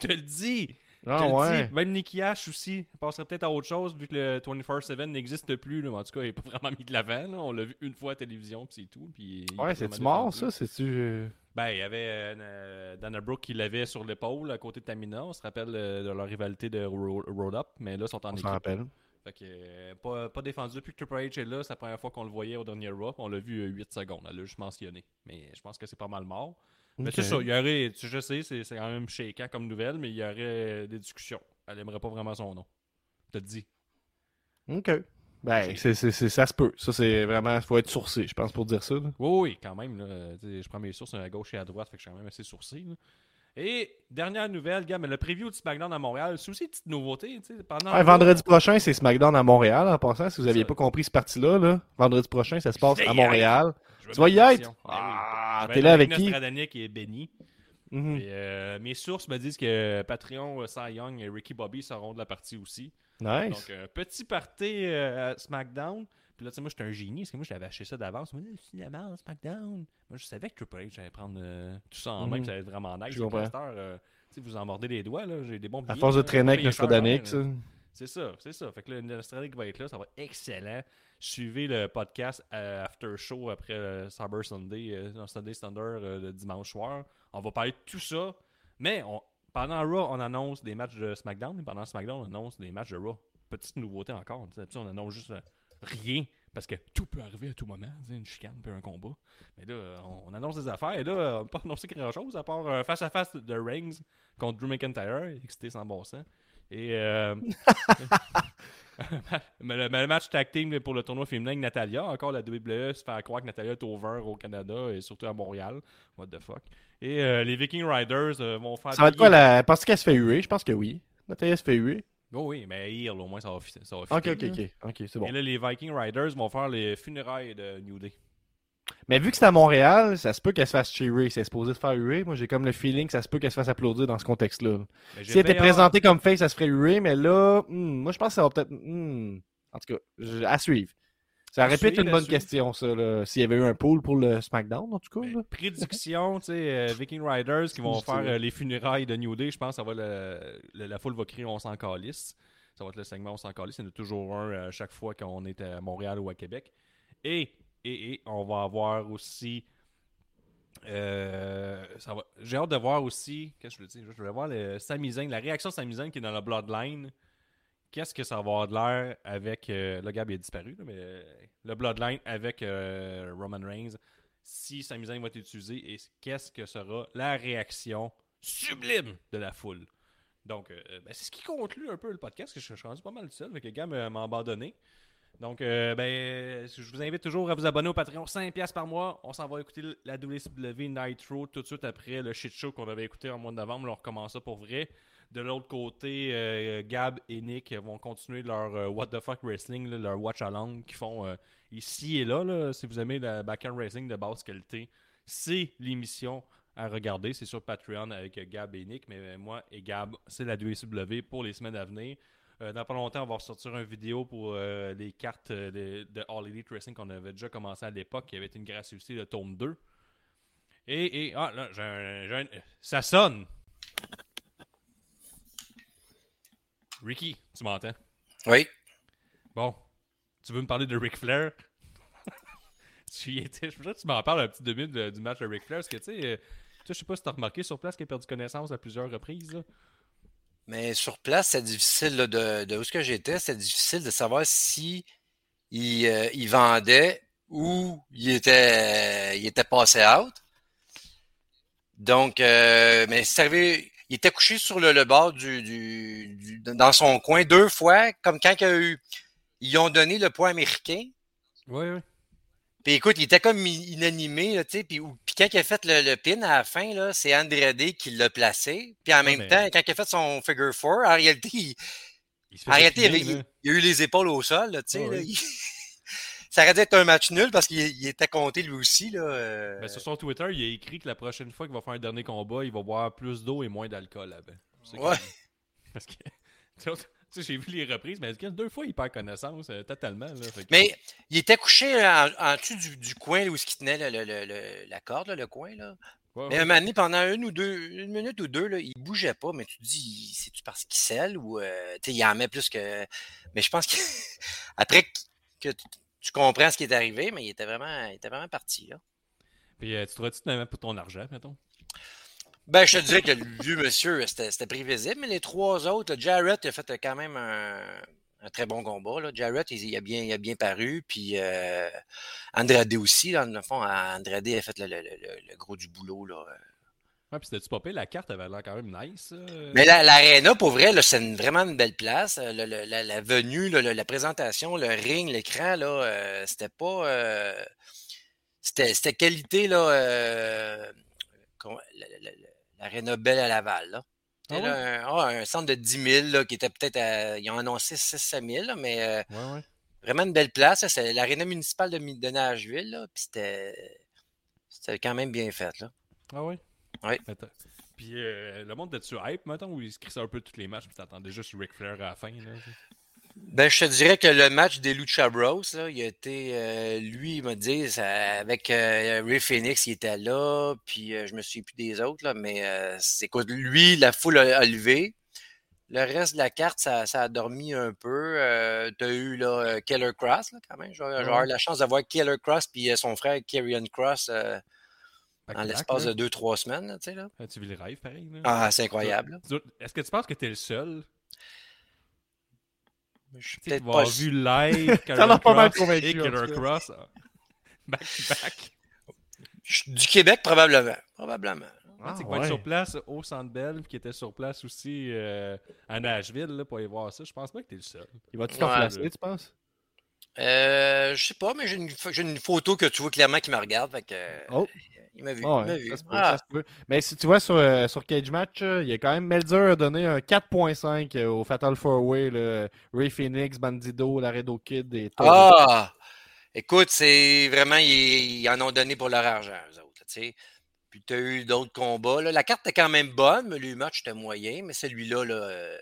Speaker 2: Je te le dis!
Speaker 1: Ah ouais.
Speaker 2: dis! Même Nicky H aussi passerait peut-être à autre chose vu que le 24-7 n'existe plus. Là, en tout cas, il n'est pas <laughs> vraiment mis de l'avant. On l'a vu une fois à la télévision, puis c'est tout. Puis
Speaker 1: Ouais, c'est-tu mort, ça? C'est-tu... euh,
Speaker 2: Ben, il y avait euh, euh, Dana Brooke qui l'avait sur l'épaule à côté de Tamina. On se rappelle euh, de leur rivalité de Ro- Road Up, mais là, ils sont en
Speaker 1: On
Speaker 2: équipe.
Speaker 1: rappelle.
Speaker 2: Fait que, euh, pas, pas défendu depuis que Triple H est là. C'est la première fois qu'on le voyait au dernier Raw. On l'a vu euh, 8 secondes. Elle l'a juste mentionné. Mais je pense que c'est pas mal mort. Mais
Speaker 1: Ok.
Speaker 2: c'est ça. Il y aurait, tu- je sais, c'est quand même shakeant comme nouvelle, mais il y aurait euh, des discussions. Elle aimerait pas vraiment son nom. Je te dis.
Speaker 1: OK. Ben, c'est, c'est, c'est- ça se peut. Ça, c'est vraiment... Il faut être sourcé, je pense, pour dire ça. là.
Speaker 2: Oui, oui, quand même. Là, je prends mes sources à gauche et à droite, fait que je suis quand même assez sourcé. là. Et dernière nouvelle, gars, mais le preview du SmackDown à Montréal, c'est aussi une petite nouveauté. tu sais, Pendant
Speaker 1: Ouais, vendredi prochain, c'est SmackDown à Montréal, en passant, si vous n'aviez pas compris ce parti-là. Là. Vendredi prochain, ça se passe à Montréal. Tu vas y être?
Speaker 2: Ben
Speaker 1: Ah,
Speaker 2: vais
Speaker 1: t'es là avec qui?
Speaker 2: Nostradamus et Benny.
Speaker 1: Mhm.
Speaker 2: Et, euh, mes sources me disent que Patreon, euh, Cy Young et Ricky Bobby seront de la partie aussi.
Speaker 1: Nice.
Speaker 2: Donc, petit party euh, à SmackDown. Puis là, tu sais, moi, j'étais un génie. Parce que moi, j'avais acheté ça d'avance. Moi, la merde, SmackDown. Moi, je savais que Triple H allait prendre euh, tout ça en main.
Speaker 1: Mhm.
Speaker 2: que ça allait être vraiment nice.
Speaker 1: Je comprends.
Speaker 2: Euh, tu sais, vous en mordez les doigts. là. J'ai des bons
Speaker 1: À force de traîner avec Nostradamus, ça.
Speaker 2: C'est ça, c'est ça. Fait que là, Nostradamus va être là, ça va être excellent. Suivez le podcast euh, After Show après Cyber Sunday, Sunday Thunder le dimanche soir. On va parler de tout ça. Mais on- pendant Raw, on annonce des matchs de SmackDown et pendant SmackDown, on annonce des matchs de Raw. Petite nouveauté encore. tu sais, D'habitude, on annonce juste rien parce que tout peut arriver à tout moment. Une chicane puis un combat. Mais là, on, on annonce des affaires et là, on n'a pas annoncé grand chose à part euh, face à face de Reigns contre Drew McIntyre, excité sans bon sens. Et euh, <laughs> <laughs> mais le, match tag team pour le tournoi féminin avec Natalia, encore la WWE se fait croire que Natalia est over au Canada et surtout à Montréal. What the fuck. Et euh, les Viking Riders euh, vont faire.
Speaker 1: Ça va être quoi la. Penses-tu qu'elle se fait huer? Je pense que oui. Natalia se fait huer.
Speaker 2: Oh oui, mais hier, au moins, ça va, ça va
Speaker 1: Ok, ok, ok. Ok, c'est bon.
Speaker 2: Et là, les Viking Riders vont faire les funérailles de New Day.
Speaker 1: Mais vu que c'est à Montréal, ça se peut qu'elle se fasse cheerer. C'est supposé se faire huer. Moi, j'ai comme le feeling que ça se peut qu'elle se fasse applaudir dans ce contexte-là. Si elle était présentée comme face, ça se ferait huer, mais là, hmm, moi, je pense que ça va peut-être. hmm, en tout cas, je- à suivre. Ça aurait pu être une bonne
Speaker 2: suivre.
Speaker 1: question, ça, s'il y avait eu un pool pour le SmackDown, en tout cas. là.
Speaker 2: Prédiction, tu sais, euh, Viking Riders qui vont faire
Speaker 1: dirais.
Speaker 2: euh, les funérailles de New Day. Je pense que ça va le, le- la foule va crier On s'en calisse. Ça va être le segment On s'en calisse. Il y en a toujours un à chaque fois qu'on est à Montréal ou à Québec. Et, et, et on va avoir aussi. euh, ça va- J'ai hâte de voir aussi. Qu'est-ce que je veux dire? Je voulais voir le Sami Zayn, la réaction de Sami Zayn qui est dans la Bloodline. Qu'est-ce que ça va avoir de l'air avec. euh, le Gab il a disparu, là, mais euh, le Bloodline avec euh, Roman Reigns si Sami Zayn va être utilisé et qu'est-ce que sera la réaction sublime de la foule? Donc, ben, c'est ce qui conclut un peu le podcast, que je, suis rendu pas mal seul, le gars m'a abandonné. Donc, ben, je vous invite toujours à vous abonner au Patreon, 5$ par mois. On s'en va écouter la WCW Nitro tout de suite après le shit show qu'on avait écouté en mois de novembre. On recommence ça pour vrai. De l'autre côté, euh, Gab et Nick vont continuer leur euh, What the fuck Wrestling, leur watch along qu'ils font euh, ici et là. Si vous aimez le backhand wrestling de basse qualité, c'est l'émission à regarder. C'est sur Patreon avec Gab et Nick, mais moi et Gab, c'est la WCW pour les semaines à venir. Dans pas longtemps, on va ressortir une vidéo pour les cartes de, All Elite Wrestling qu'on avait déjà commencé à l'époque, qui avait été une aussi, le tome 2. Et, et ah là, j'ai un- ça sonne. Ricky, tu m'entends?
Speaker 6: Oui.
Speaker 2: Bon, tu veux me parler de Ric Flair? <laughs> tu y étais. Je veux que tu m'en parles un petit deux minutes de- du match de Ric Flair. Parce que, tu sais, euh, je sais pas si tu as remarqué sur place qu'il a perdu connaissance à plusieurs reprises. là.
Speaker 6: Mais sur place, c'est difficile là, de, de où ce que j'étais, c'est difficile de savoir si il, euh, il vendait ou il était, il était passé out. Donc, euh, mais c'est arrivé, il était couché sur le, le bord du, du, du- dans son coin deux fois, comme quand il a eu, ils ont donné le poids américain.
Speaker 2: Oui, oui.
Speaker 6: Puis écoute, il était comme inanimé, là, tu sais. Puis, quand il a fait le, le pin à la fin, là, c'est Andrade qui l'a placé. Puis en même
Speaker 2: mais-
Speaker 6: temps, quand il a fait son figure four, en réalité, il, en réalité, il, a eu les épaules au sol, là, tu sais.
Speaker 2: Ouais,
Speaker 6: Ça aurait dû être un match nul parce qu'il il était compté lui aussi, là. euh,
Speaker 2: Ben, sur son Twitter, il a écrit que la prochaine fois qu'il va faire un dernier combat, il va boire plus d'eau et moins d'alcool avant.
Speaker 6: Ouais.
Speaker 2: comme- <laughs> Parce que. tu sais, j'ai vu les reprises, mais deux fois, il perd connaissance euh, totalement. Là, que-
Speaker 6: Mais il était couché en, en dessous du, du coin là, où tenait le- le- le- le- la corde, là, le coin, là.
Speaker 2: Ouais,
Speaker 6: Mais
Speaker 2: ouais.
Speaker 6: un moment donné, pendant une ou deux, une minute ou deux, là, il bougeait pas, mais tu te dis, c'est-tu parce qu'il scelle ou euh, il en met plus que. Mais je pense que <laughs> après que tu, comprends ce qui est arrivé, mais il était vraiment, il était vraiment parti. Là.
Speaker 2: Puis euh, tu trouves-tu de pour ton argent, mettons?
Speaker 6: Ben, je te dirais que le vieux monsieur, c'était c'était prévisible, mais les trois autres, Jarrett il a fait quand même un, un très bon combat. Là. Jarrett, il, il a bien, il a bien paru, puis euh, Andrade aussi, dans le fond, Andrade a fait le, le- le- le gros du boulot. Là.
Speaker 2: Ouais, puis c'était-tu pas pire? La carte avait l'air quand même nice. euh.
Speaker 6: Mais la- l'aréna, pour vrai, c'est vraiment une belle place. Euh, le- le- la, la venue, le- la présentation, le ring, l'écran, là, euh, c'était pas. euh, c'était, qualité, là. comment- la, la- la- l'Arena Belle à Laval. Là.
Speaker 2: Ah
Speaker 6: C'était là, un, ah, un centre de 10 000 là, qui était peut-être à. Ils ont annoncé 6-7 000, là, mais
Speaker 2: Ouais,
Speaker 6: vraiment une belle place. C'est l'Arena municipale de, de Nashville. Là, puis c'était. C'était quand même bien fait. Là.
Speaker 2: Ah ouais?
Speaker 6: Ouais.
Speaker 2: Puis euh, le monde était-tu hype, mettons, ou il se crissait un peu tous les matchs, puis t'attendais juste Ric Flair à la fin, là?
Speaker 6: Ben, je te dirais que le match des Lucha Bros, là, il a été. euh, lui, il m'a dit, ça- avec euh, Ray Phoenix, il était là, puis je me souviens plus des autres, là, mais c'est écoute, lui, la foule a, a levé. Le reste de la carte, ça, ça a dormi un peu. Tu as eu là, Keller Cross, là, quand même. J'ai eu la chance d'avoir Keller Cross puis son frère Kerrion Cross en l'espace de deux, trois semaines. Là, tu sais, là.
Speaker 2: Ah, Tu vis le rêve, pareil, là?
Speaker 6: Ah, c'est incroyable.
Speaker 2: Tu Est-ce que tu penses que t'es le seul?
Speaker 6: Je suis
Speaker 2: Tu sais,
Speaker 6: peut-être pas.
Speaker 2: vu live <laughs> Keller
Speaker 1: pas mal convaincu,
Speaker 2: et
Speaker 1: tout cas.
Speaker 2: Cross ah, <laughs> back to back.
Speaker 6: Je suis Du Québec, probablement. Probablement.
Speaker 1: Ah,
Speaker 2: tu sais, va être
Speaker 1: ouais.
Speaker 2: sur place au Centre Bell, puis qui était sur place aussi euh, à Nashville là, pour aller voir ça. Je pense pas que t'es le seul.
Speaker 1: Il va-tu te
Speaker 6: Ouais.
Speaker 1: remplacer, tu penses?
Speaker 6: Euh, je sais pas, mais j'ai une, j'ai une photo que tu vois clairement qui me regarde. Fait que,
Speaker 1: Oh.
Speaker 6: Il m'a vu.
Speaker 1: Ah
Speaker 6: il m'a
Speaker 1: ouais,
Speaker 6: vu.
Speaker 1: ça se peut,
Speaker 6: Ah,
Speaker 1: ça se peut. Mais si tu vois sur, euh, sur Cage Match, euh, il y a quand même Melzer a donné un 4.5 euh, au Fatal 4-Way. là. Ray Phoenix, Bandido, Laredo Kid et tout.
Speaker 6: Ah! Écoute, c'est vraiment, ils, ils en ont donné pour leur argent, eux autres. tu sais. Puis tu as eu d'autres combats. là. La carte était quand même bonne, mais le match était moyen, mais celui-là, là, euh,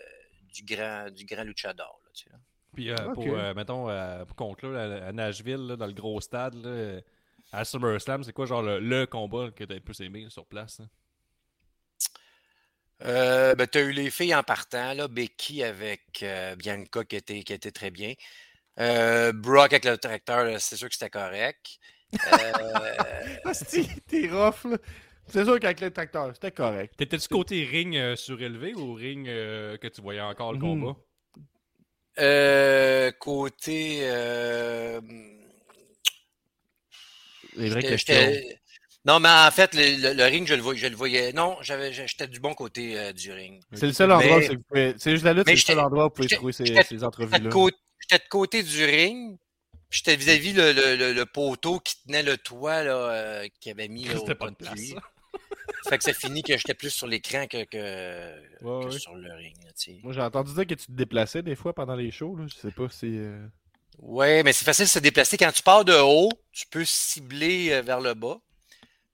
Speaker 6: du grand, du grand luchador. Là.
Speaker 2: Puis euh,
Speaker 1: Ok.
Speaker 2: pour, euh, mettons, euh, pour conclure, à, Nashville, là, dans le gros stade, là, à SummerSlam, c'est quoi genre le, le combat que t'as le plus aimé sur place? là?
Speaker 6: Euh, ben, tu as eu les filles en partant, là, Becky avec euh, Bianca qui était, qui était très bien. Euh, Brock avec le tracteur, là, c'est sûr que c'était correct. Euh, <laughs>
Speaker 1: Asti, t'es rough, là. C'est sûr qu'avec le tracteur, c'était correct.
Speaker 2: T'étais-tu côté ring euh, surélevé ou ring euh, que tu voyais encore le
Speaker 1: Mhm.
Speaker 2: combat?
Speaker 6: euh, côté.
Speaker 1: Les
Speaker 6: j'étais-
Speaker 1: questions.
Speaker 6: j'étais- Non, mais en fait, le, le- le ring, je le, voyais, je le voyais. Non, j'avais, j'étais du bon côté euh, du ring.
Speaker 1: C'est le seul endroit où
Speaker 6: Mais-
Speaker 1: vous pouvez- c'est juste la lutte, c'est le seul endroit où vous pouvez trouver ces, ces
Speaker 6: J'étais
Speaker 1: entrevues-là.
Speaker 6: de, côté- j'étais de côté du ring. puis J'étais vis-à-vis le, le, le, le poteau qui tenait le toit là, euh, qu'il avait mis là, au
Speaker 2: pas de place. <laughs>
Speaker 6: Fait que ça finit que j'étais plus sur l'écran que, que,
Speaker 2: Ouais,
Speaker 6: que
Speaker 2: ouais.
Speaker 6: sur le ring. là.
Speaker 1: Moi, j'ai entendu dire que tu te déplaçais des fois pendant les shows. Là. Je sais pas si. euh,
Speaker 6: Ouais, mais c'est facile de se déplacer. Quand tu pars de haut, tu peux cibler euh, vers le bas.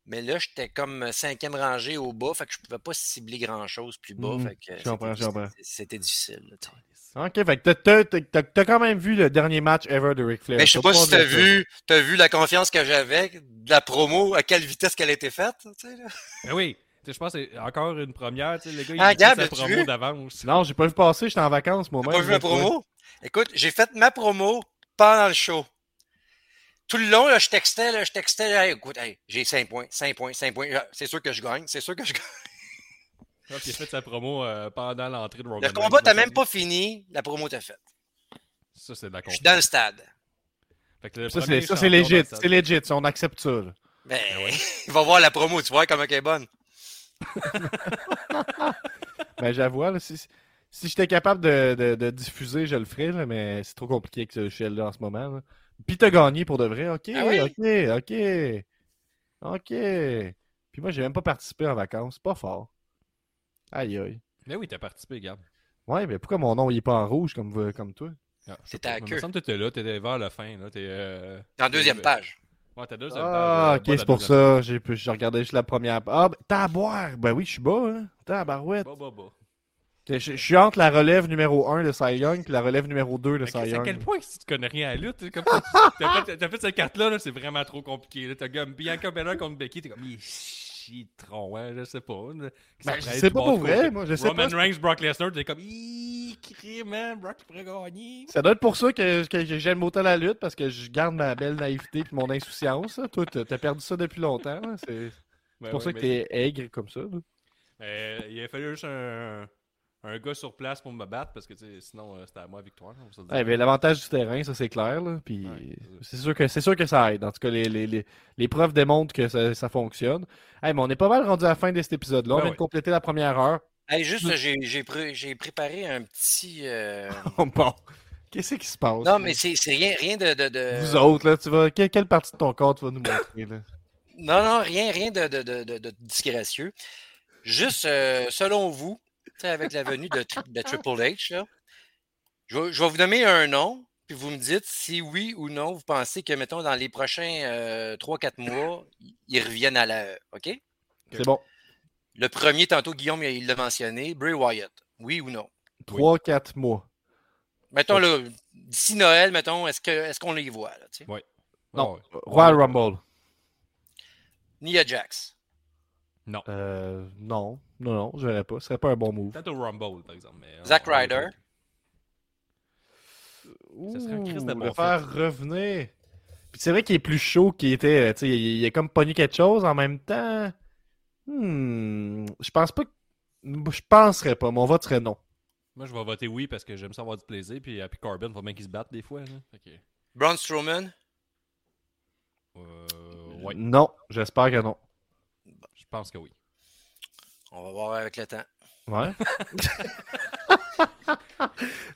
Speaker 6: Mais là, j'étais comme cinquième rangée au bas, fait que je pouvais pas cibler grand-chose plus bas. Fait que
Speaker 1: Je comprends,
Speaker 6: c'était-
Speaker 1: je comprends.
Speaker 6: C'était difficile. là.
Speaker 1: Ok, fait que t'as- quand même vu le dernier match ever de Ric Flair.
Speaker 6: Mais je sais pas si t'as vu, t'as vu la confiance que j'avais de la promo, à quelle vitesse qu'elle a été faite. tu sais, là.
Speaker 2: Ben oui, je pense que c'est encore une première. tu sais, Le gars, il
Speaker 6: Ah,
Speaker 2: dit
Speaker 6: Gab,
Speaker 2: sa promo d'avance.
Speaker 1: Non, j'ai pas vu passer, j'étais en vacances
Speaker 6: T'as
Speaker 1: moi-même.
Speaker 6: pas vu ma promo? Écoute, j'ai fait ma promo pendant le show. Tout le long, là, je textais, là, je textais, là, Hey, écoute, hey, j'ai 5 points, 5 points, 5 points. Ah, C'est sûr que je gagne, c'est sûr que je <laughs> gagne.
Speaker 2: Ah, puis il a fait sa promo euh, pendant l'entrée de Roman
Speaker 6: Le combat t'a
Speaker 2: là,
Speaker 6: même pas fini, la promo t'a faite.
Speaker 2: Ça, c'est de la
Speaker 6: Je suis dans le stade.
Speaker 2: Fait que le
Speaker 1: Ça, c'est ça, c'est legit. C'est legit. ça, On accepte ça. là.
Speaker 6: Ben,
Speaker 2: ouais. <laughs>
Speaker 6: il va voir la promo, tu vois comment elle est bonne. <laughs>
Speaker 1: Ben, j'avoue, là, si, si j'étais capable de, de- de diffuser, je le ferais, là, mais c'est trop compliqué avec ce logiciel-là en ce moment. là. Puis t'as gagné pour de vrai. Ok,
Speaker 6: Ah oui?
Speaker 1: ok, ok. Ok. Puis moi, j'ai même pas participé en vacances. Pas fort. Aïe, aïe.
Speaker 2: Mais oui, t'as participé, Gab.
Speaker 1: Ouais, mais pourquoi mon nom il est pas en rouge comme, comme toi?
Speaker 2: Ah,
Speaker 6: C'était à
Speaker 2: mais Il
Speaker 6: queue.
Speaker 2: me semble que t'étais là, t'étais vers la fin. Là, t'es, euh...
Speaker 6: Dans la deuxième page.
Speaker 2: Ouais, t'as deuxième
Speaker 1: Ah,
Speaker 2: page, euh,
Speaker 1: ok, c'est pour ça. J'ai regardais juste la première. Ah, ben, t'as à boire. Ben oui, je suis bas, hein. T'as barouette.
Speaker 2: Bah, bah, bah.
Speaker 1: Je, je suis entre la relève numéro 1 de Cy Young puis la relève numéro 2 de Cy
Speaker 2: À
Speaker 1: Young.
Speaker 2: quel point si tu connais rien à la lutte? Comme, t'as, fait, fait cette carte-là, là, c'est vraiment trop compliqué. T'as comme Bianca Belair contre Becky, t'es comme, il chitron, hein, je sais pas.
Speaker 1: Ben, je sais pas pour vrai, moi, je sais
Speaker 2: Roman
Speaker 1: pas.
Speaker 2: Reigns, Brock Lesnar, t'es comme, Ih, crime, man, Brock pourrait gagner.
Speaker 1: Ça doit être pour ça que, que j'aime autant la lutte, parce que je garde ma belle naïveté et mon insouciance. là. Toi, t'as perdu ça depuis longtemps. là. C'est
Speaker 2: Ben
Speaker 1: pour
Speaker 2: ouais,
Speaker 1: ça
Speaker 2: mais-
Speaker 1: que t'es aigre comme ça. là.
Speaker 2: Euh, il a fallu juste un, un gars sur place pour me battre parce que sinon euh, c'était à moi victoire.
Speaker 1: Ouais, mais L'avantage du terrain, ça c'est clair. Là. Puis
Speaker 2: Ouais.
Speaker 1: c'est sûr, que, c'est sûr que ça aide. En tout cas, les, les, les, les preuves démontrent que ça, ça fonctionne. Hey, mais on est pas mal rendu à la fin de cet épisode-là. On
Speaker 2: Ben
Speaker 1: vient
Speaker 2: ouais.
Speaker 1: de compléter la première heure.
Speaker 6: Hey, juste, j'ai, j'ai, pré- j'ai préparé un petit. euh, <laughs>
Speaker 1: bon, qu'est-ce qui se passe?
Speaker 6: Non, mais c'est, c'est rien, rien de. de, de-
Speaker 1: Vous autres, là, tu vas... quelle, quelle partie de ton corps tu vas nous montrer? Là?
Speaker 6: Non, non, rien, rien de, de, de, de, de disgracieux. Juste euh, selon vous, avec la venue de, Tri- de <laughs> Triple H, là, je, vais, je vais vous nommer un nom, puis vous me dites si oui ou non vous pensez que, mettons, dans les prochains 3-4 mois, ils reviennent à la. OK?
Speaker 1: C'est bon.
Speaker 6: Le premier, tantôt, Guillaume, il l'a mentionné, Bray Wyatt. Oui ou non?
Speaker 1: 3-4 mois.
Speaker 6: Mettons, là, d'ici Noël, mettons, est-ce que est-ce qu'on les voit, là, tu sais?
Speaker 2: Ouais.
Speaker 1: Non.
Speaker 2: Ouais.
Speaker 1: Royal Rumble.
Speaker 6: Nia Jax.
Speaker 2: Non.
Speaker 1: Euh, non. Non, non, je verrais pas. Ce serait pas un bon move.
Speaker 2: Peut-être au Rumble, par exemple. mais, euh,
Speaker 6: Zack Ryder.
Speaker 2: Ce serait un Christ de bon
Speaker 1: faire revenir. Puis c'est vrai qu'il est plus chaud qu'il était. euh, Tu sais, il, il a comme pogné quelque chose en même temps. Hmm. Je pense pas que. Je penserais pas. Mon vote serait non.
Speaker 2: Moi, je vais voter oui parce que j'aime ça avoir du plaisir. Puis, puis Corbin, faut bien qu'ils se battent des fois. Là.
Speaker 6: Braun Strowman?
Speaker 2: euh, ouais,
Speaker 1: Non, j'espère que non.
Speaker 2: Je pense que oui.
Speaker 6: On va voir avec le temps.
Speaker 1: Ouais. <laughs>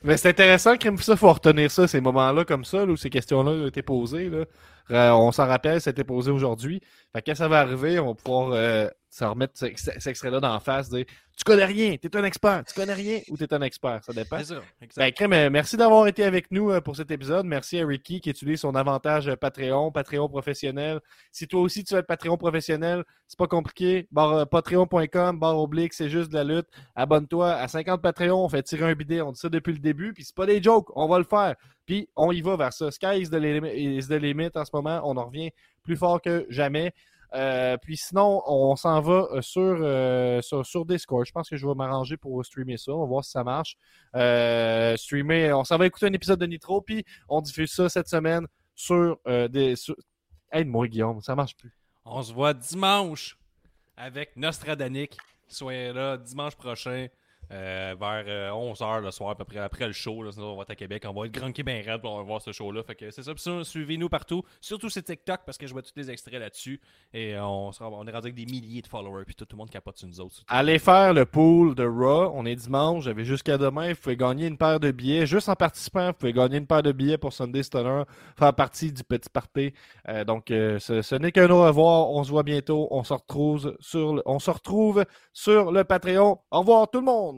Speaker 1: Mais c'est intéressant, Crime, ça, faut retenir ça, ces moments-là comme ça, là, où ces questions-là ont été posées. Là. Euh, on s'en rappelle, ça a été posé aujourd'hui. Fait que quand ça va arriver, on va pouvoir euh, s'en remettre cet extrait-là d'en face, dire Tu connais rien, t'es un expert, tu connais rien ou t'es un expert, ça dépend.
Speaker 2: C'est ça. exact.
Speaker 1: Ben, Crème, euh, merci d'avoir été avec nous euh, pour cet épisode. Merci à Ricky qui utilise son avantage euh, Patreon, Patreon professionnel. Si toi aussi tu veux être Patreon professionnel, c'est pas compliqué. Patreon.com, barre oblique, c'est juste de la lutte. Abonne-toi à 50 Patreon, on fait tirer un bidet. On dit ça depuis le début, puis c'est pas des jokes, on va le faire. Puis on y va vers ça. Sky is the, limit, is the limit en ce moment. On en revient plus fort que jamais. Euh, puis sinon, on s'en va euh, sur, euh, sur, sur Discord. Je pense que je vais m'arranger pour streamer ça. On va voir si ça marche. Streamer, on s'en va écouter un épisode de Nitro, puis on diffuse ça cette semaine sur des. Aide-moi, Guillaume, ça marche plus.
Speaker 2: On se voit dimanche avec Nostradanic. Soyez là dimanche prochain euh, vers 11h le soir, à peu près après le show. Là, sinon, on va être à Québec. On va être grand Québec raide pour voir ce show-là. Que c'est ça. Suivez-nous partout. Surtout sur TikTok parce que je vois tous les extraits là-dessus. Et euh, on, sera, on est rendu avec des milliers de followers. Puis tout, le monde capote sur nous autres.
Speaker 1: Allez faire le pool de Raw. On est dimanche. J'avais jusqu'à demain. Vous pouvez gagner une paire de billets. Juste en participant, vous pouvez gagner une paire de billets pour Sunday Stunner. Faire partie du petit party. Euh, donc, euh, ce, ce n'est qu'un au revoir. On se voit bientôt. On se retrouve sur le, on se retrouve sur le Patreon. Au revoir tout le monde.